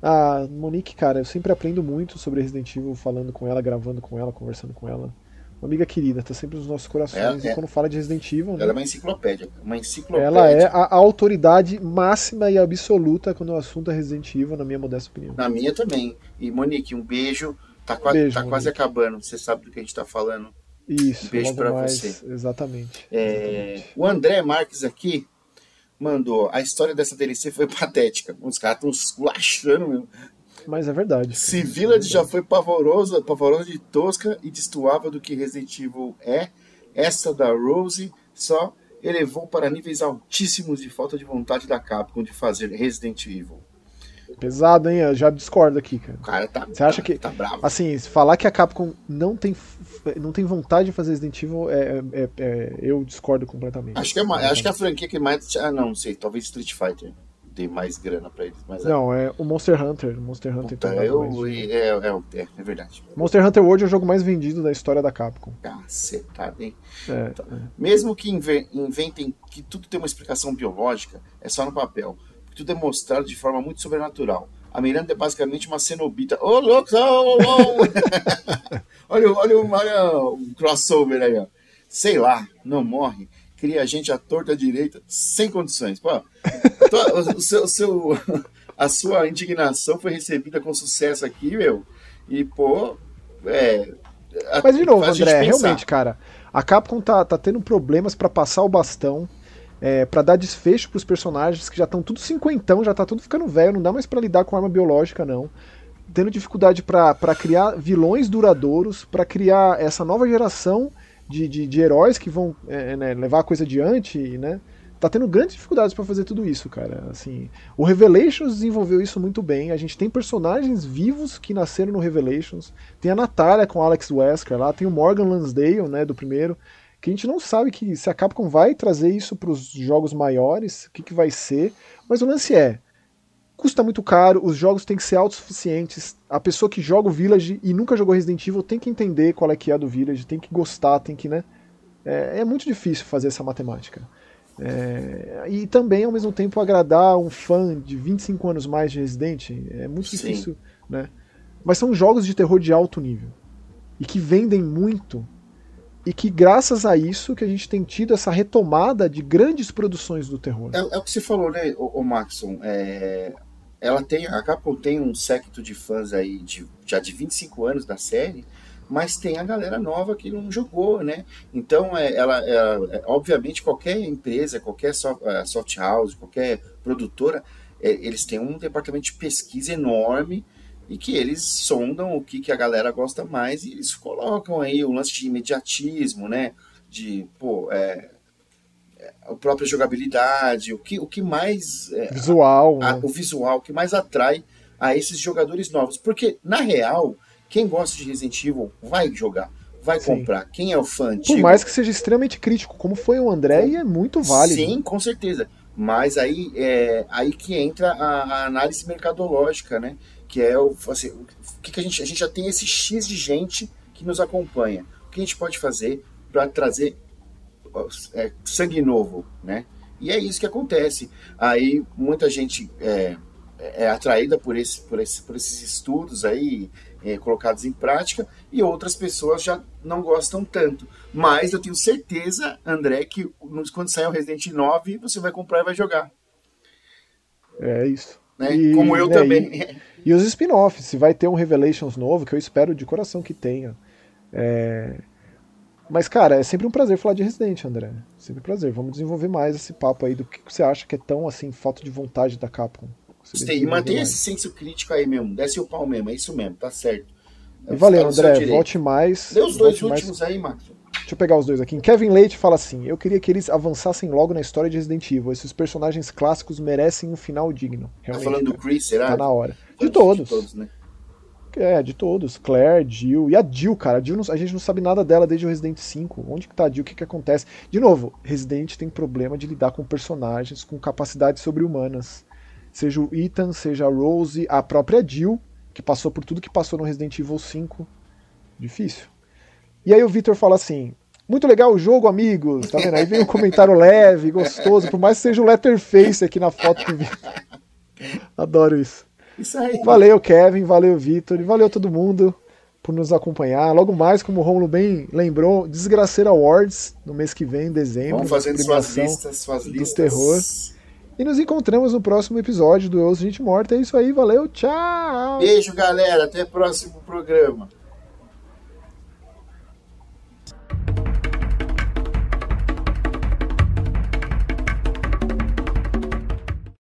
A Monique, cara, eu sempre aprendo muito sobre Resident Evil falando com ela, gravando com ela, conversando com ela. Uma amiga querida, tá sempre nos nossos corações. É, é. E quando fala de Resident Evil. Ela né, é uma enciclopédia. Uma enciclopédia. Ela é a, a, autoridade máxima e absoluta quando o assunto é Resident Evil, na minha modesta opinião. Na minha também. E Monique, um beijo. Tá, quase, beijo, tá quase acabando. Você sabe do que a gente tá falando. Isso, um beijo para você. Exatamente, é, exatamente. O André Marques aqui mandou: a história dessa DLC foi (laughs) patética. Os caras estão esculachando mesmo. Mas é verdade. Se Village é já foi pavorosa, pavorosa de tosca e destoava do que Resident Evil é, essa da Rose só elevou para níveis altíssimos de falta de vontade da Capcom de fazer Resident Evil. Pesado, hein? Eu já discordo aqui, cara. O cara tá. Você acha que. Tá bravo. Assim, falar que a Capcom não tem, não tem vontade de fazer Resident Evil, é, é, é eu discordo completamente. Acho que, é uma, acho que é a franquia que mais. Ah, não, não sei. Talvez Street Fighter dê mais grana pra eles. Mas é. não, é o Monster Hunter. Monster Hunter Puta, eu, é, é, é, verdade. Monster Hunter World é o jogo mais vendido da história da Capcom. Cacetado, hein? É, então, Mesmo que inventem que tudo tem uma explicação biológica, é só no papel tudo é mostrado de forma muito sobrenatural. A Miranda é basicamente uma cenobita. Ô, oh, louco! Oh, (laughs) oh. olha, olha, olha o crossover aí, ó. Sei lá, não morre. Cria a gente à torta direita, sem condições. Pô, o seu, o seu, (laughs) a sua indignação foi recebida com sucesso aqui, meu. E, pô, é, Mas de novo, André, realmente, cara, a Capcom tá, tá tendo problemas para passar o bastão, é, para dar desfecho pros personagens que já estão tudo cinquentão, já tá tudo ficando velho, não dá mais para lidar com arma biológica, não. Tendo dificuldade para criar vilões duradouros, para criar essa nova geração de, de, de heróis que vão é, né, levar a coisa adiante, né? tá tendo grandes dificuldades para fazer tudo isso, cara. Assim, o Revelations desenvolveu isso muito bem. A gente tem personagens vivos que nasceram no Revelations. Tem a Natália com Alex Wesker lá, tem o Morgan Lansdale, né, do primeiro, que a gente não sabe que se a Capcom vai trazer isso para os jogos maiores, o que, que vai ser. Mas o lance é, custa muito caro, os jogos têm que ser autossuficientes. A pessoa que joga o Village e nunca jogou Resident Evil tem que entender qual é que é do Village, tem que gostar, tem que, né? É, é muito difícil fazer essa matemática. É, e também, ao mesmo tempo, agradar um fã de 25 anos mais de Resident é muito Sim. difícil, né? Mas são jogos de terror de alto nível e que vendem muito e que graças a isso que a gente tem tido essa retomada de grandes produções do terror. É, é o que você falou, né, o, o Maxon? É, ela tem, a Capcom tem um séquito de fãs aí de, já de 25 anos da série mas tem a galera nova que não jogou, né? Então, é, ela, ela é, obviamente, qualquer empresa, qualquer soft, é, soft house, qualquer produtora, é, eles têm um departamento de pesquisa enorme e que eles sondam o que, que a galera gosta mais e eles colocam aí o lance de imediatismo, né? De, pô, é, a própria jogabilidade, o que, o que mais. É, visual. A, a, né? o visual, o que mais atrai a esses jogadores novos. Porque, na real, quem gosta de Resident Evil vai jogar, vai Sim. comprar. Quem é o fã antigo, Por mais que seja extremamente crítico, como foi o André, e é muito válido. Sim, com certeza. Mas aí é aí que entra a, a análise mercadológica, né? Que é o, assim, o que, que a gente a gente já tem esse x de gente que nos acompanha. O que a gente pode fazer para trazer é, sangue novo, né? E é isso que acontece. Aí muita gente é, é atraída por, esse, por, esse, por esses estudos aí, é, colocados em prática e outras pessoas já não gostam tanto. Mas eu tenho certeza, André, que quando sair o Resident 9, você vai comprar e vai jogar. É isso. Né? E, Como eu né, também. E, (laughs) e os spin-offs, se vai ter um Revelations novo, que eu espero de coração que tenha. É... Mas, cara, é sempre um prazer falar de Resident, André. Sempre um prazer. Vamos desenvolver mais esse papo aí do que você acha que é tão, assim, falta de vontade da Capcom. Gostei. E mantenha esse senso crítico aí mesmo. Desce o pau mesmo, é isso mesmo, tá certo. E valeu, André. Volte mais. Dê os dois últimos mais. aí, Max. Deixa eu pegar os dois aqui. Kevin Leite fala assim: Eu queria que eles avançassem logo na história de Resident Evil. Esses personagens clássicos merecem um final digno. Tá Realmente, tá falando do Chris, será? Tá na hora. De todos. De todos, né? É, de todos. Claire, Jill. E a Jill, cara. A, Jill a gente não sabe nada dela desde o Resident 5. Onde que tá a Jill? O que que acontece? De novo, Resident tem problema de lidar com personagens com capacidades sobre-humanas seja o Ethan, seja a Rose, a própria Jill, que passou por tudo que passou no Resident Evil 5. Difícil. E aí o Victor fala assim: muito legal o jogo, amigos. Tá vendo? Aí vem um comentário leve, gostoso, por mais que seja o Letterface aqui na foto do Victor. (laughs) Adoro isso. Isso aí. Valeu, Kevin, valeu, Victor, e valeu todo mundo por nos acompanhar. Logo mais, como o Romulo bem lembrou, Desgraceira Awards no mês que vem, em dezembro. Vamos fazendo suas listas, suas listas. Do terror. E nos encontramos no próximo episódio do Eu Gente Morta. É isso aí, valeu, tchau! Beijo, galera. Até o próximo programa.